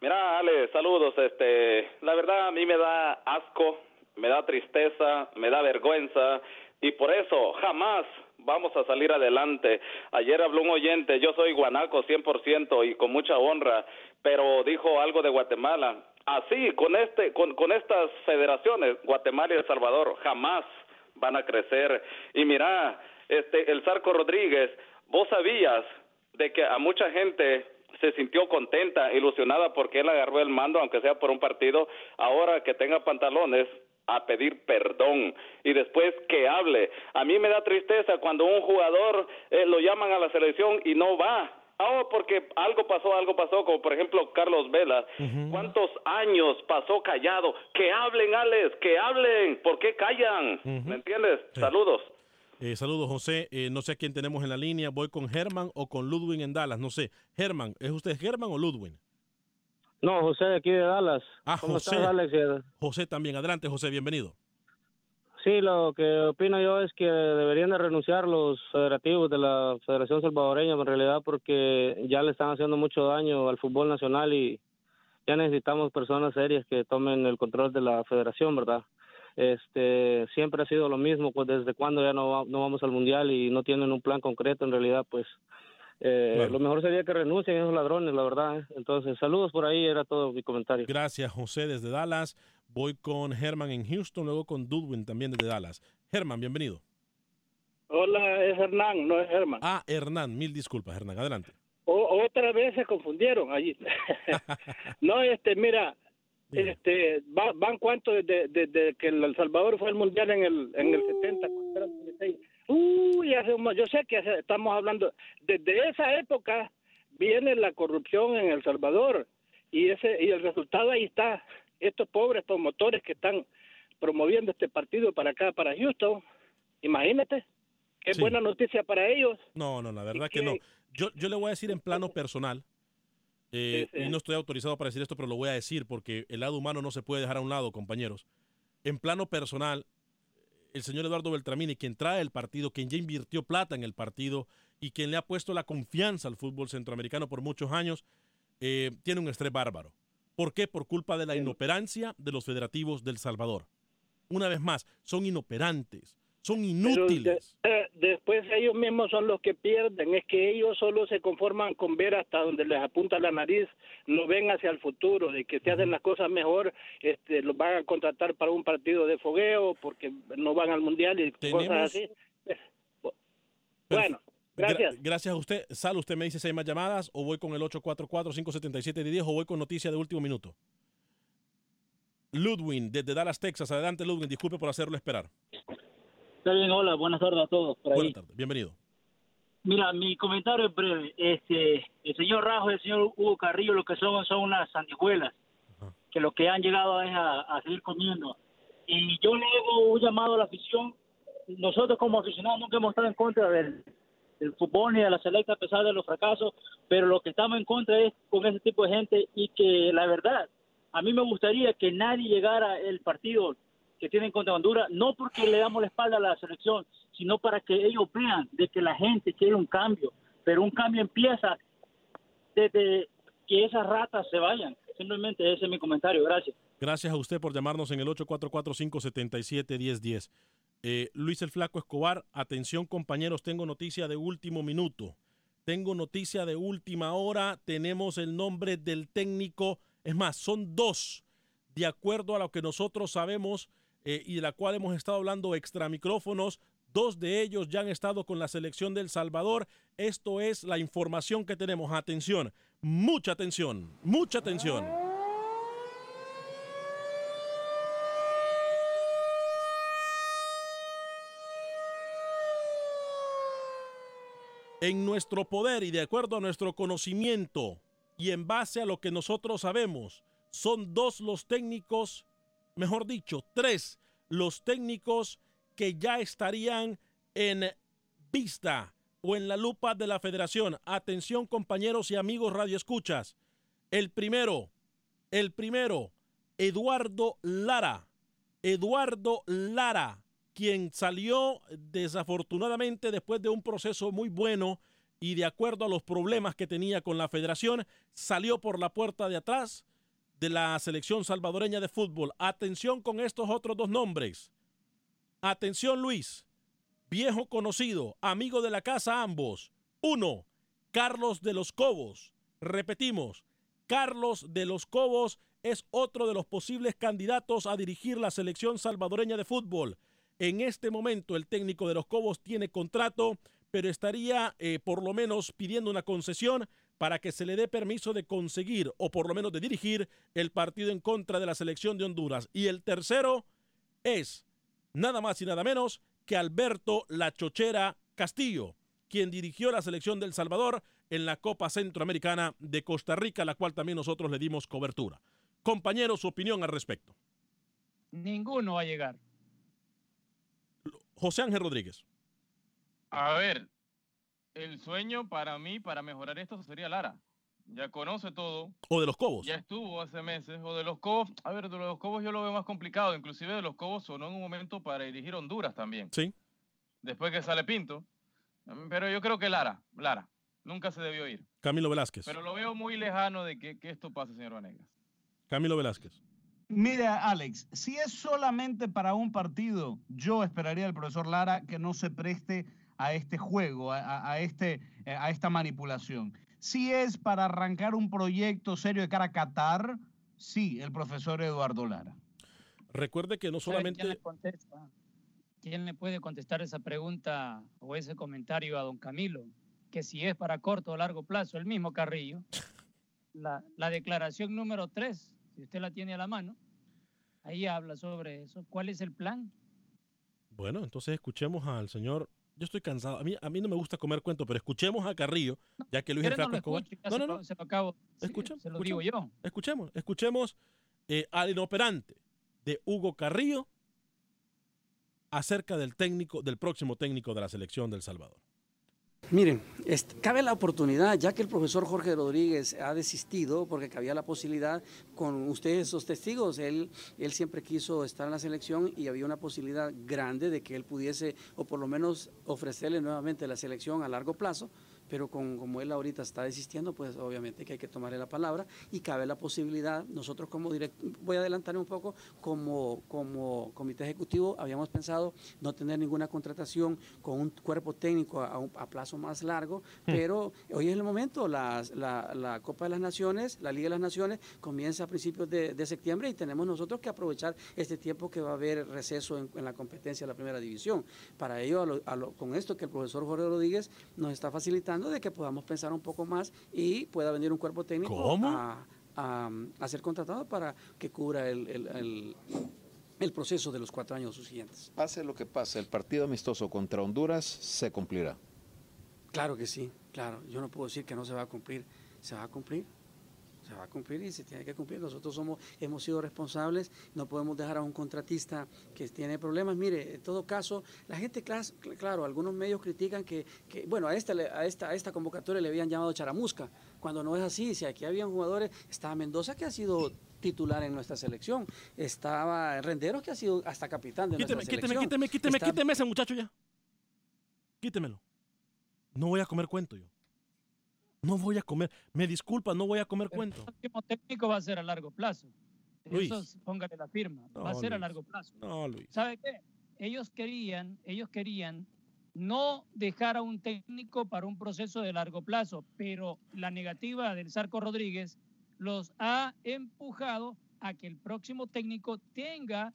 S10: Mira, Ale, saludos. Este, la verdad a mí me da asco, me da tristeza, me da vergüenza y por eso jamás vamos a salir adelante. Ayer habló un oyente, yo soy guanaco 100% y con mucha honra, pero dijo algo de Guatemala.
S14: así, con, este, con, con estas federaciones, Guatemala y El Salvador, jamás van a crecer. Y mira, este, el Zarco Rodríguez, vos sabías de que a mucha gente se sintió contenta, ilusionada porque él agarró el mando, aunque sea por un partido, ahora que tenga pantalones a pedir perdón y después que hable. A mí me da tristeza cuando un jugador eh, lo llaman a la selección y no va. Ah, porque algo pasó, algo pasó, como por ejemplo Carlos Vela. ¿Cuántos años pasó callado? Que hablen, Alex, que hablen. ¿Por qué callan? ¿Me entiendes? Saludos.
S5: Eh, saludos, José. Eh, no sé a quién tenemos en la línea. Voy con Germán o con Ludwig en Dallas. No sé. Germán, ¿es usted Germán o Ludwig?
S15: No, José de aquí de Dallas.
S5: Ah,
S15: ¿Cómo
S5: José.
S15: estás, Alex?
S5: José también. Adelante, José. Bienvenido.
S15: Sí, lo que opino yo es que deberían de renunciar los federativos de la Federación Salvadoreña en realidad porque ya le están haciendo mucho daño al fútbol nacional y ya necesitamos personas serias que tomen el control de la federación, ¿verdad? Este, siempre ha sido lo mismo, pues desde cuando ya no, va- no vamos al mundial y no tienen un plan concreto, en realidad, pues eh, lo mejor sería que renuncien esos ladrones, la verdad. ¿eh? Entonces, saludos por ahí, era todo mi comentario.
S5: Gracias, José, desde Dallas. Voy con Germán en Houston, luego con Dudwin también desde Dallas. Germán, bienvenido.
S16: Hola, es Hernán, no es Germán.
S5: Ah, Hernán, mil disculpas, Hernán. Adelante.
S16: O- otra vez se confundieron allí. no, este, mira, este, va- van cuánto desde, desde que El Salvador fue al mundial en el en el 70. cuando era 76. Uy, hace un yo sé que hace- estamos hablando desde esa época viene la corrupción en El Salvador y ese y el resultado ahí está. Estos pobres promotores que están promoviendo este partido para acá, para Houston, imagínate, qué
S5: Sí.
S16: buena noticia para ellos.
S5: No, no, la verdad
S16: qué?
S5: que no. Yo, yo le voy a decir en plano personal, eh,
S16: Sí, sí.
S5: y no estoy autorizado para decir esto, pero lo voy a decir porque el lado humano no se puede dejar a un lado, compañeros. En plano personal, el señor Eduardo Beltramini, quien trae el partido, quien ya invirtió plata en el partido y quien le ha puesto la confianza al fútbol centroamericano por muchos años, eh, tiene un estrés bárbaro. ¿Por qué? Por culpa de la inoperancia de los federativos del Salvador. Una vez más, son inoperantes, son inútiles.
S16: eh, después ellos mismos son los que pierden, es que ellos solo se conforman con ver hasta donde les apunta la nariz, no ven hacia el futuro, de que se hacen las cosas mejor, este, los van a contratar para un partido de fogueo porque no van al mundial y
S5: Tenemos-
S16: cosas así. Bueno, gracias.
S5: Gra- gracias a usted. Sal, usted me dice si hay más llamadas o voy con el 844-577-10 o voy con noticia de último minuto. Ludwin, desde Dallas, Texas. Adelante, Ludwin. Disculpe por hacerlo esperar.
S17: Está bien, hola, buenas tardes a todos por ahí.
S5: Buenas tardes. Bienvenido.
S17: Mira, mi comentario es breve. Este, el señor Rajo y el señor Hugo Carrillo lo que son son unas sanguijuelas que lo que han llegado es a, a seguir comiendo. Y yo le hago un llamado a la afición. Nosotros como aficionados nunca hemos estado en contra del, del fútbol ni de la selecta a pesar de los fracasos, pero lo que estamos en contra es con ese tipo de gente y que la verdad, a mí me gustaría que nadie llegara el partido que tienen contra Honduras, no porque le damos la espalda a la selección, sino para que ellos vean de que la gente quiere un cambio, pero un cambio empieza desde que esas ratas se vayan. Simplemente ese es mi comentario. Gracias.
S5: Gracias a usted por llamarnos en el 844-577-1010. Eh, Luis el Flaco Escobar, atención compañeros, tengo noticia de último minuto. Tengo noticia de última hora. Tenemos el nombre del técnico. Es más, son dos, de acuerdo a lo que nosotros sabemos eh, y de la cual hemos estado hablando extra micrófonos. Dos de ellos ya han estado con la selección del Salvador. Esto es la información que tenemos. Atención, mucha atención, mucha atención. en nuestro poder y de acuerdo a nuestro conocimiento y en base a lo que nosotros sabemos, son dos los técnicos, mejor dicho, tres los técnicos que ya estarían en vista o en la lupa de la federación. Atención compañeros y amigos radioescuchas. El primero, el primero, Eduardo Lara. Eduardo Lara, quien salió desafortunadamente después de un proceso muy bueno y de acuerdo a los problemas que tenía con la federación, salió por la puerta de atrás de la selección salvadoreña de fútbol. Atención con estos otros dos nombres. Atención Luis, viejo conocido, amigo de la casa ambos. Uno, Carlos de los Cobos. Repetimos, Carlos de los Cobos es otro de los posibles candidatos a dirigir la selección salvadoreña de fútbol. En este momento el técnico de los Cobos tiene contrato, pero estaría eh, por lo menos pidiendo una concesión para que se le dé permiso de conseguir o por lo menos de dirigir el partido en contra de la selección de Honduras. Y el tercero es nada más y nada menos que Alberto La Chochera Castillo, quien dirigió la selección del Salvador en la Copa Centroamericana de Costa Rica, la cual también nosotros le dimos cobertura. Compañero, su opinión al respecto.
S7: Ninguno va a llegar.
S5: José Ángel Rodríguez.
S8: A ver, el sueño para mí, para mejorar esto, sería Lara. Ya conoce todo.
S5: O de los Cobos.
S8: Ya estuvo hace meses. O de los Cobos. A ver, de los Cobos yo lo veo más complicado. Inclusive de los Cobos sonó en un momento para dirigir Honduras también.
S5: Sí.
S8: Después que sale Pinto. Pero yo creo que Lara, Lara, nunca se debió ir.
S5: Camilo Velázquez.
S8: Pero lo veo muy lejano de que, que esto pase, señor Vanegas.
S5: Camilo Velázquez.
S9: Mira, Alex, si es solamente para un partido, yo esperaría al profesor Lara que no se preste a este juego, a, este, eh, a esta manipulación. Si es para arrancar un proyecto serio de cara a Qatar, sí, el profesor Eduardo Lara.
S5: Recuerde que no
S7: ¿Sabe ¿Quién
S5: solamente
S7: le, contesta? ¿Quién le puede contestar esa pregunta o ese comentario a don Camilo? Que si es para corto o largo plazo, el mismo Carrillo. La, la declaración número 3, si usted la tiene a la mano, ahí habla sobre eso. ¿Cuál es el plan?
S5: Bueno, entonces escuchemos al señor. Yo estoy cansado. A mí, a mí no me gusta comer cuento, pero escuchemos a Carrillo, ya que Luis el
S7: no
S5: Flaco Escobar. No,
S7: se
S5: no,
S7: lo-
S5: no.
S7: se lo acabo. sí,
S5: Escuchemos.
S7: se lo digo yo.
S5: Escuchemos, escuchemos eh, al inoperante de Hugo Carrillo acerca del técnico, del próximo técnico de la selección del Salvador.
S18: Miren, cabe la oportunidad, ya que el profesor Jorge Rodríguez ha desistido, porque cabía la posibilidad con ustedes, esos testigos, él, él siempre quiso estar en la selección y había una posibilidad grande de que él pudiese, o por lo menos ofrecerle nuevamente la selección a largo plazo, pero con, como él ahorita está desistiendo, pues obviamente que hay que tomarle la palabra y cabe la posibilidad, nosotros como direct, voy a adelantar un poco, como, como comité ejecutivo habíamos pensado no tener ninguna contratación con un cuerpo técnico a, un- a plazo más largo, pero hoy es el momento, las- la, la Copa de las Naciones, la Liga de las Naciones comienza a principios de, de septiembre y tenemos nosotros que aprovechar este tiempo que va a haber receso en, en la competencia de la primera división. Para ello, a lo- a lo- con esto que el profesor Jorge Rodríguez nos está facilitando de que podamos pensar un poco más y pueda venir un cuerpo técnico
S5: ¿Cómo?
S18: A, a- a ser contratado para que cubra el, el- el- el proceso de los cuatro años subsiguientes.
S19: Pase lo que pase, el partido amistoso contra Honduras se cumplirá.
S18: Claro que sí, claro. Yo no puedo decir que no se va a cumplir. Se va a cumplir. Se va a cumplir y se tiene que cumplir. Nosotros somos, hemos sido responsables. No podemos dejar a un contratista que tiene problemas. Mire, en todo caso, la gente, claro, algunos medios critican que, que, bueno, a esta, a, esta, a esta convocatoria le habían llamado charamusca, cuando no es así. Si aquí habían jugadores, estaba Mendoza que ha sido titular en nuestra selección, estaba Renderos que ha sido hasta capitán de
S5: Quíteme,
S18: nuestra
S5: quíteme,
S18: selección.
S5: quíteme, quíteme,
S18: Está-
S5: quíteme ese muchacho ya. Quítemelo. No voy a comer cuento yo. No voy a comer. Me disculpa, no voy a comer cuento.
S7: El próximo técnico va a ser a largo plazo.
S5: Luis.
S7: Eso es- póngale la firma. va a ser a largo plazo.
S5: No, Luis.
S7: ¿Sabe qué? Ellos querían, ellos querían no dejar a un técnico para un proceso de largo plazo, pero la negativa del Zarco Rodríguez los ha empujado a que el próximo técnico tenga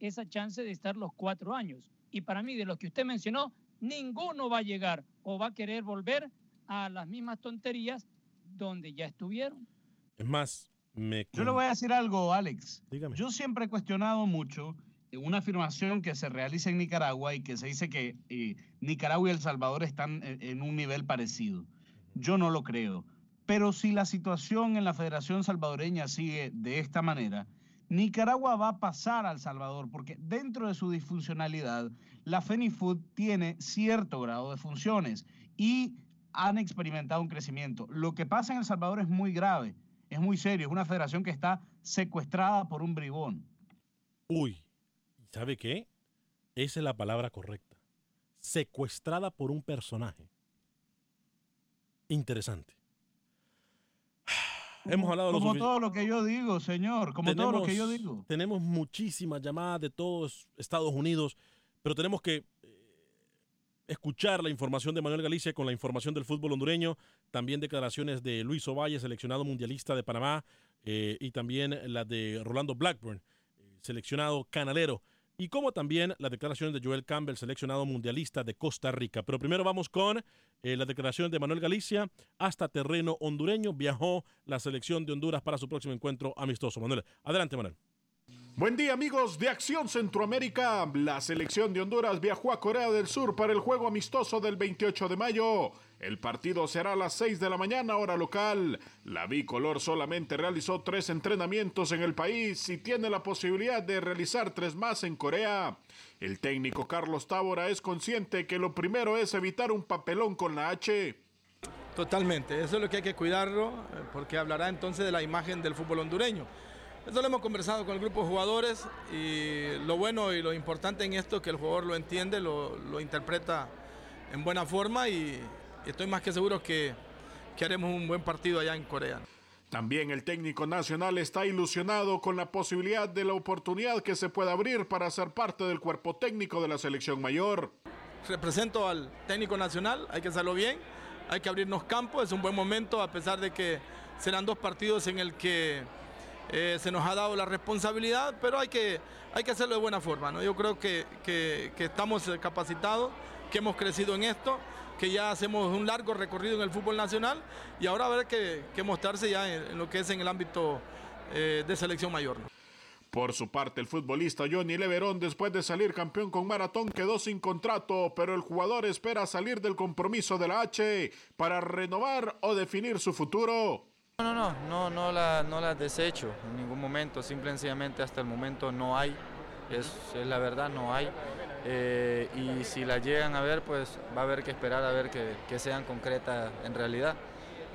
S7: esa chance de estar los cuatro años. Y para mí, de los que usted mencionó, ninguno va a llegar o va a querer volver a las mismas tonterías donde ya estuvieron.
S5: Es más, me.
S9: Yo le voy a decir algo, Alex.
S5: Dígame.
S9: Yo siempre he cuestionado mucho una afirmación que se realiza en Nicaragua y que se dice que eh, Nicaragua y El Salvador están en, en un nivel parecido. Yo no lo creo. Pero si la situación en la Federación Salvadoreña sigue de esta manera, Nicaragua va a pasar al Salvador porque dentro de su disfuncionalidad, la FENIFUT tiene cierto grado de funciones y han experimentado un crecimiento. Lo que pasa en El Salvador es muy grave, es muy serio, es una federación que está secuestrada por un bribón.
S5: Uy, ¿sabe qué? Esa es la palabra correcta. Secuestrada por un personaje. Interesante. Hemos hablado
S9: Como todo lo que yo digo, señor, como todo lo que yo digo.
S5: Tenemos muchísimas llamadas de todos Estados Unidos, pero tenemos que escuchar la información de Manuel Galicia con la información del fútbol hondureño, también declaraciones de Luis Ovalle, seleccionado mundialista de Panamá, eh, y también la de Rolando Blackburn, eh, seleccionado canalero, y como también las declaraciones de Joel Campbell, seleccionado mundialista de Costa Rica. Pero primero vamos con eh, las declaraciones de Manuel Galicia. Hasta terreno hondureño viajó la selección de Honduras para su próximo encuentro amistoso. Manuel, adelante Manuel.
S20: Buen día amigos de Acción Centroamérica. La selección de Honduras viajó a Corea del Sur para el juego amistoso del 28 de mayo. El partido será a las 6 de la mañana hora local. La bicolor solamente realizó tres entrenamientos en el país y tiene la posibilidad de realizar tres más en Corea. El técnico Carlos Tábora es consciente que lo primero es evitar un papelón con la H.
S21: Totalmente, eso es lo que hay que cuidarlo, eh, porque hablará entonces de la imagen del fútbol hondureño. Eso lo hemos conversado con el grupo de jugadores y lo bueno y lo importante en esto es que el jugador lo entiende, lo, lo interpreta en buena forma y, y estoy más que seguro que, que haremos un buen partido allá en Corea.
S20: También el técnico nacional está ilusionado con la posibilidad de la oportunidad que se pueda abrir para ser parte del cuerpo técnico de la selección mayor.
S21: Represento al técnico nacional, hay que hacerlo bien, hay que abrirnos campo, es un buen momento a pesar de que serán dos partidos en el que eh, se nos ha dado la responsabilidad, pero hay que, hay que hacerlo de buena forma. ¿no? Yo creo que, que, estamos capacitados, que hemos crecido en esto, que ya hacemos un largo recorrido en el fútbol nacional y ahora habrá que, que mostrarse ya en, en, lo que es en el ámbito eh, de selección mayor. ¿no?
S20: Por su parte, el futbolista Johnny Leverón, después de salir campeón con maratón, quedó sin contrato, pero el jugador espera salir del compromiso de la H para renovar o definir su futuro.
S22: No, no, no, no, la, no la desecho en ningún momento, simple y sencillamente hasta el momento no hay, es, es la verdad, no hay. Eh, y si la llegan a ver, pues va a haber que esperar a ver que, que sean concretas en realidad.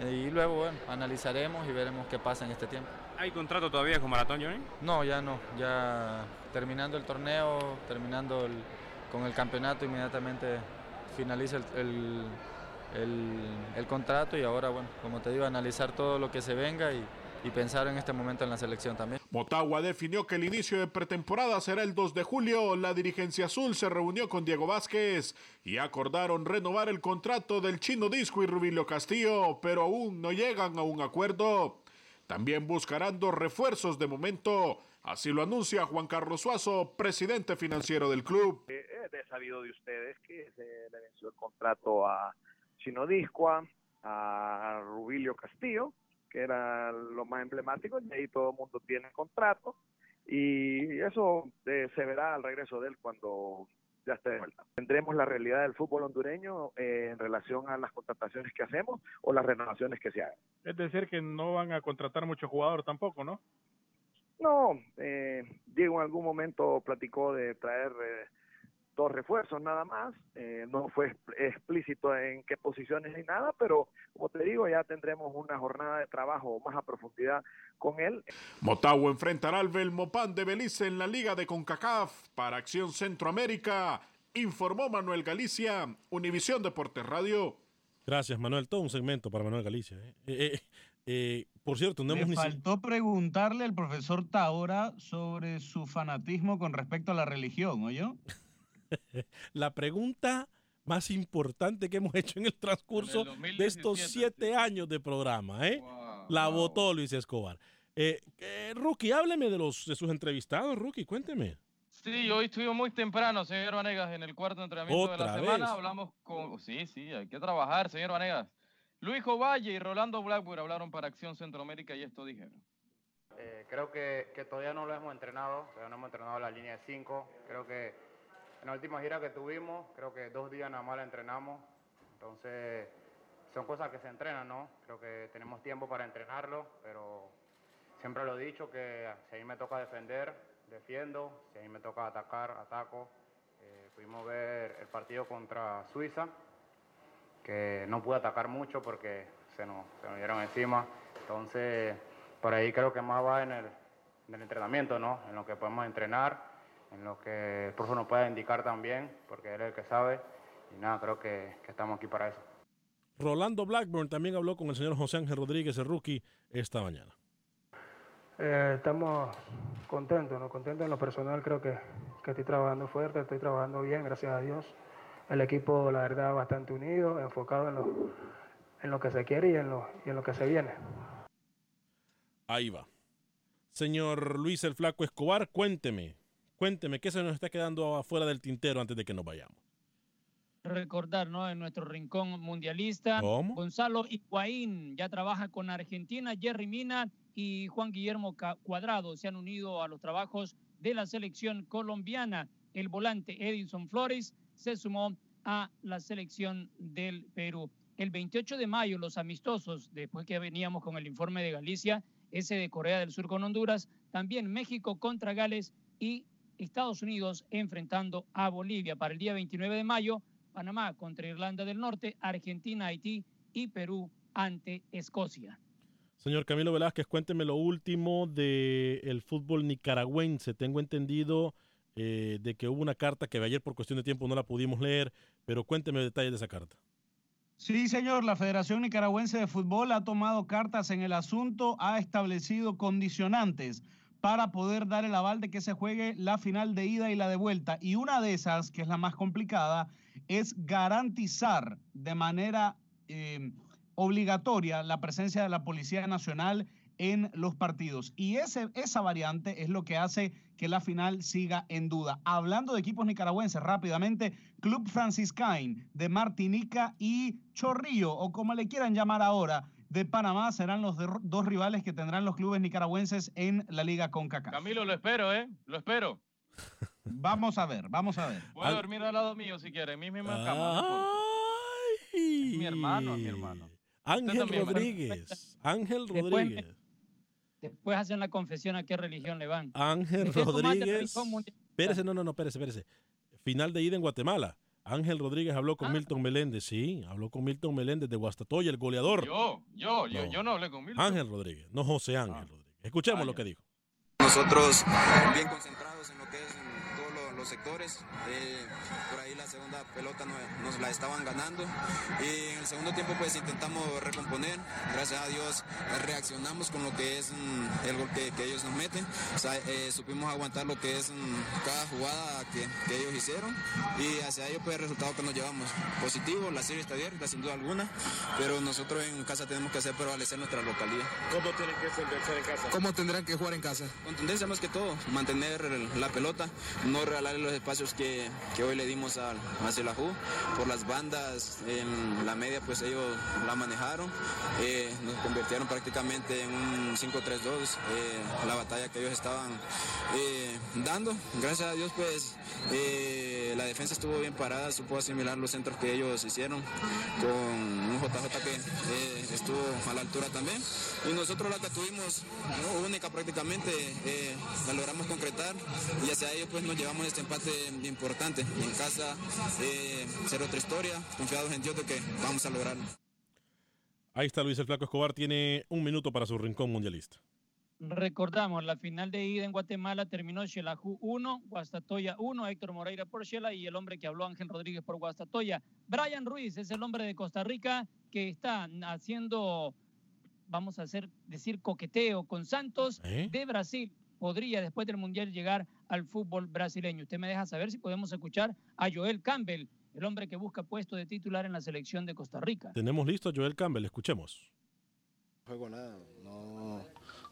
S22: Eh, y luego, bueno, analizaremos y veremos qué pasa en este tiempo.
S23: ¿Hay contrato todavía con Maratón, Johnny?
S22: No, ya no, ya terminando el torneo, terminando el, con el campeonato, inmediatamente finaliza el, el, el, el contrato y ahora, bueno, como te digo, analizar todo lo que se venga y, y pensar en este momento en la selección también.
S20: Motagua definió que el inicio de pretemporada será el 2 de julio. La dirigencia azul se reunió con Diego Vázquez y acordaron renovar el contrato del chino Disco y Rubilio Castillo, pero aún no llegan a un acuerdo. También buscarán dos refuerzos de momento. Así lo anuncia Juan Carlos Suazo, presidente financiero del club.
S24: He sabido de ustedes que se le venció el contrato a Chino Discoa, a Rubilio Castillo, que era lo más emblemático, y ahí todo el mundo tiene contrato, y eso eh, se verá al regreso de él cuando ya esté de vuelta. Tendremos la realidad del fútbol hondureño eh, en relación a las contrataciones que hacemos o las renovaciones que se hagan.
S23: Es decir, que no van a contratar mucho jugador tampoco, ¿no?
S24: No, eh, Diego en algún momento platicó de traer eh, dos refuerzos nada más, eh, no fue explícito en qué posiciones ni nada, pero como te digo, ya tendremos una jornada de trabajo más a profundidad con él.
S20: Motagua enfrentará al Belmopán de Belice en la Liga de CONCACAF para Acción Centroamérica, informó Manuel Galicia, Univisión Deportes Radio.
S5: Gracias, Manuel. Todo un segmento para Manuel Galicia. ¿eh? Eh, eh, por cierto, no
S9: Me
S5: hemos
S9: faltó preguntarle al profesor Taora sobre su fanatismo con respecto a la religión, ¿oyó?
S5: la pregunta más importante que hemos hecho en el transcurso de estos
S8: 2017,
S5: siete años de programa, ¿eh? la votó Luis Escobar. Eh, eh, Rookie, hábleme de, los, de sus entrevistados, Rookie, cuénteme.
S8: Sí, hoy estuvimos muy temprano, señor Vanegas, en el cuarto entrenamiento de la
S5: ¿Otra
S8: semana.
S5: vez?
S8: Hablamos con. Sí, sí, hay que trabajar, señor Vanegas. Luis Ovalle y Rolando Blackburn hablaron para Acción Centroamérica y esto dijeron.
S25: Eh, creo que, que todavía no lo hemos entrenado, todavía no hemos entrenado la línea de 5. Creo que en la última gira que tuvimos, creo que dos días nada más la entrenamos. Entonces, son cosas que se entrenan, ¿no? Creo que tenemos tiempo para entrenarlo, pero siempre lo he dicho que si a mí me toca defender, defiendo, si a mí me toca atacar, ataco. Eh, pudimos ver el partido contra Suiza, que no pude atacar mucho porque se nos, se nos dieron encima. Entonces, por ahí creo que más va en el, en el entrenamiento, ¿no? En lo que podemos entrenar, en lo que el profe nos pueda indicar también, porque él es el que sabe. Y nada, creo que, que estamos aquí para eso.
S5: Rolando Blackburn también habló con el señor José Ángel Rodríguez, el rookie, esta mañana.
S26: Eh, estamos contentos, ¿no? Contentos en lo personal, creo que, que estoy trabajando fuerte, estoy trabajando bien, gracias a Dios. El equipo, la verdad, bastante unido, enfocado en lo, en lo que se quiere y en lo, y en lo que se viene.
S5: Ahí va. Señor Luis el Flaco Escobar, cuénteme, cuénteme, ¿qué se nos está quedando afuera del tintero antes de que nos vayamos?
S7: recordar, ¿no? En nuestro rincón mundialista,
S5: ¿Cómo?
S7: Gonzalo Higuaín ya trabaja con Argentina, Jerry Mina y Juan Guillermo Cuadrado se han unido a los trabajos de la selección colombiana. El volante Edison Flores se sumó a la selección del Perú. El 28 de mayo, los amistosos, después que veníamos con el informe de Galicia, ese de Corea del Sur con Honduras, también México contra Gales y Estados Unidos enfrentando a Bolivia. Para el día 29 de mayo, Panamá contra Irlanda del Norte, Argentina, Haití y Perú ante Escocia.
S5: Señor Camilo Velázquez, cuénteme lo último del fútbol nicaragüense. Tengo entendido eh, de que hubo una carta que ayer por cuestión de tiempo no la pudimos leer, pero cuénteme detalles de esa carta.
S9: Sí, señor, la Federación Nicaragüense de Fútbol ha tomado cartas en el asunto, ha establecido condicionantes para poder dar el aval de que se juegue la final de ida y la de vuelta. Y una de esas, que es la más complicada, es garantizar de manera eh, obligatoria la presencia de la Policía Nacional en los partidos. Y ese, esa variante es lo que hace que la final siga en duda. Hablando de equipos nicaragüenses, rápidamente, Club Franciscain de Martinica y Chorrillo, o como le quieran llamar ahora, de Panamá, serán los dos rivales que tendrán los clubes nicaragüenses en la Liga CONCACAF.
S8: Camilo, lo espero, ¿eh? Lo espero.
S9: Vamos a ver, vamos a ver.
S8: Puede dormir al lado mío si quiere, en mi misma cama. Es mi hermano, es mi hermano.
S5: Ángel
S8: también,
S5: Rodríguez. Ángel Rodríguez.
S7: Después hacen la confesión a qué religión le van.
S5: Ángel
S7: ¿De qué tomate
S5: Rodríguez. Espérese, no, no, no, espérese, espérese. Final de ida en Guatemala. Ángel Rodríguez habló con Milton Meléndez, sí, habló con Milton Meléndez de Guastatoya, el goleador.
S8: Yo, yo, yo,
S5: No.
S8: yo no hablé con Milton.
S5: Ángel Rodríguez, no José Ángel Rodríguez. Escuchemos lo que dijo.
S27: Nosotros bien concentrados en lo que es los sectores. Eh, por ahí la segunda pelota no- nos la estaban ganando. Y en el segundo tiempo pues intentamos recomponer. Gracias a Dios reaccionamos con lo que es mm, el gol que, que ellos nos meten. O sea, eh, supimos aguantar lo que es mm, cada jugada que, que ellos hicieron. Y hacia ello pues el resultado que nos llevamos. Positivo, la serie está abierta sin duda alguna. Pero nosotros en casa tenemos que hacer prevalecer nuestra localidad.
S24: ¿Cómo tienen que ser en casa?
S27: ¿Cómo tendrán que jugar en casa? Contundencia más que todo, mantener la pelota, no los espacios que, que hoy le dimos al hacia la Ju. Por las bandas en la media, pues ellos la manejaron, eh, nos convirtieron prácticamente en un 5-3-2, eh, la batalla que ellos estaban eh, dando. Gracias a Dios, pues eh, la defensa estuvo bien parada, supo asimilar los centros que ellos hicieron con un JJ que eh, estuvo a la altura también. Y nosotros la que tuvimos única prácticamente la logramos concretar y hacia ello pues nos llevamos este empate importante. En casa, eh, ser otra historia, confiados en Dios de que vamos a lograrlo.
S5: Ahí está Luis el Flaco Escobar, tiene un minuto para su rincón mundialista.
S7: Recordamos, la final de ida en Guatemala terminó Xelajú 1, Guastatoya 1, Héctor Moreira por Xela y el hombre que habló Ángel Rodríguez por Guastatoya. Brian Ruiz es el hombre de Costa Rica que está haciendo, vamos a hacer, decir, coqueteo con Santos
S5: ¿Eh?
S7: de Brasil. Podría después del Mundial llegar al fútbol brasileño. Usted me deja saber si podemos escuchar a Joel Campbell, el hombre que busca puesto de titular en la selección de Costa Rica.
S5: Tenemos listo a Joel Campbell, escuchemos.
S28: No juego nada, no,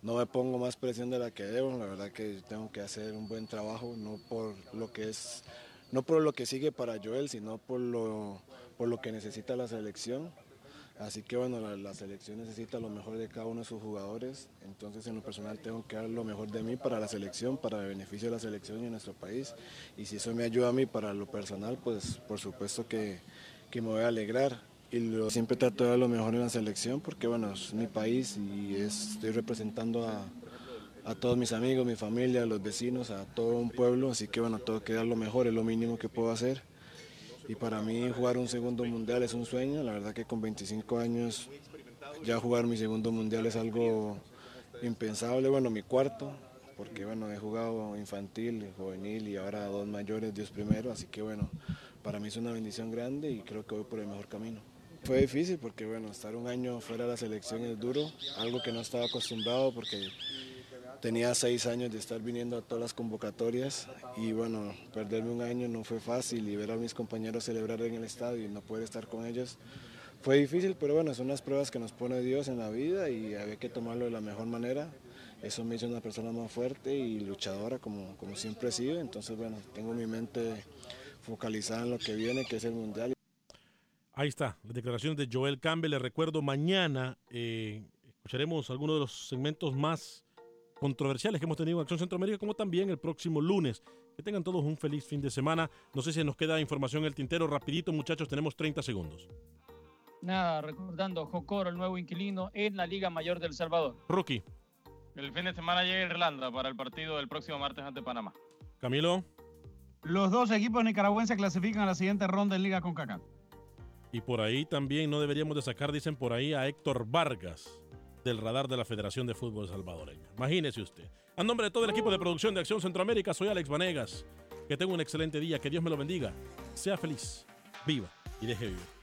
S28: no me pongo más presión de la que debo, la verdad que tengo que hacer un buen trabajo, no por lo que es, no por lo que sigue para Joel, sino por lo, por lo que necesita la selección. Así que bueno, la, selección necesita lo mejor de cada uno de sus jugadores, entonces en lo personal tengo que dar lo mejor de mí para la selección, para el beneficio de la selección y nuestro país. Y si eso me ayuda a mí para lo personal, pues por supuesto que, que me voy a alegrar y siempre trato de dar lo mejor en la selección porque bueno, es mi país y es- estoy representando a, a todos mis amigos, mi familia, a los vecinos, a todo un pueblo, así que bueno, tengo que dar lo mejor, es lo mínimo que puedo hacer. Y para mí jugar un segundo mundial es un sueño, la verdad que con 25 años ya jugar mi segundo mundial es algo impensable, bueno, mi cuarto, porque bueno, he jugado infantil, juvenil y ahora dos mayores, Dios primero, así que bueno, para mí es una bendición grande y creo que voy por el mejor camino. Fue difícil porque bueno, estar un año fuera de la selección es duro, algo que no estaba acostumbrado porque tenía seis años de estar viniendo a todas las convocatorias y bueno, perderme un año no fue fácil y ver a mis compañeros celebrar en el estadio y no poder estar con ellos fue difícil, pero bueno, son las pruebas que nos pone Dios en la vida y había que tomarlo de la mejor manera eso me hizo una persona más fuerte y luchadora como, como siempre he sido. Entonces, bueno, tengo mi mente focalizada en lo que viene, que es el Mundial.
S5: Ahí está, las declaraciones de Joel Campbell. Les recuerdo, mañana eh, escucharemos algunos de los segmentos más controversiales que hemos tenido en Acción Centroamérica, como también el próximo lunes. Que tengan todos un feliz fin de semana. No sé si nos queda información en el tintero. Rapidito, muchachos, tenemos 30 segundos.
S7: Nada, recordando, Jocoro, el nuevo inquilino en la Liga Mayor del Salvador.
S5: Rookie.
S8: El fin de semana llega Irlanda para el partido del próximo martes ante Panamá.
S5: Camilo.
S9: Los dos equipos nicaragüenses clasifican a la siguiente ronda en Liga con CACAF.
S5: Y por ahí también no deberíamos de sacar, dicen por ahí, a Héctor Vargas del radar de la Federación de Fútbol Salvadoreña. Imagínese usted. A nombre de todo el equipo de producción de Acción Centroamérica, soy Alex Vanegas. Que tenga un excelente día, que Dios me lo bendiga. Sea feliz, viva y deje vivir.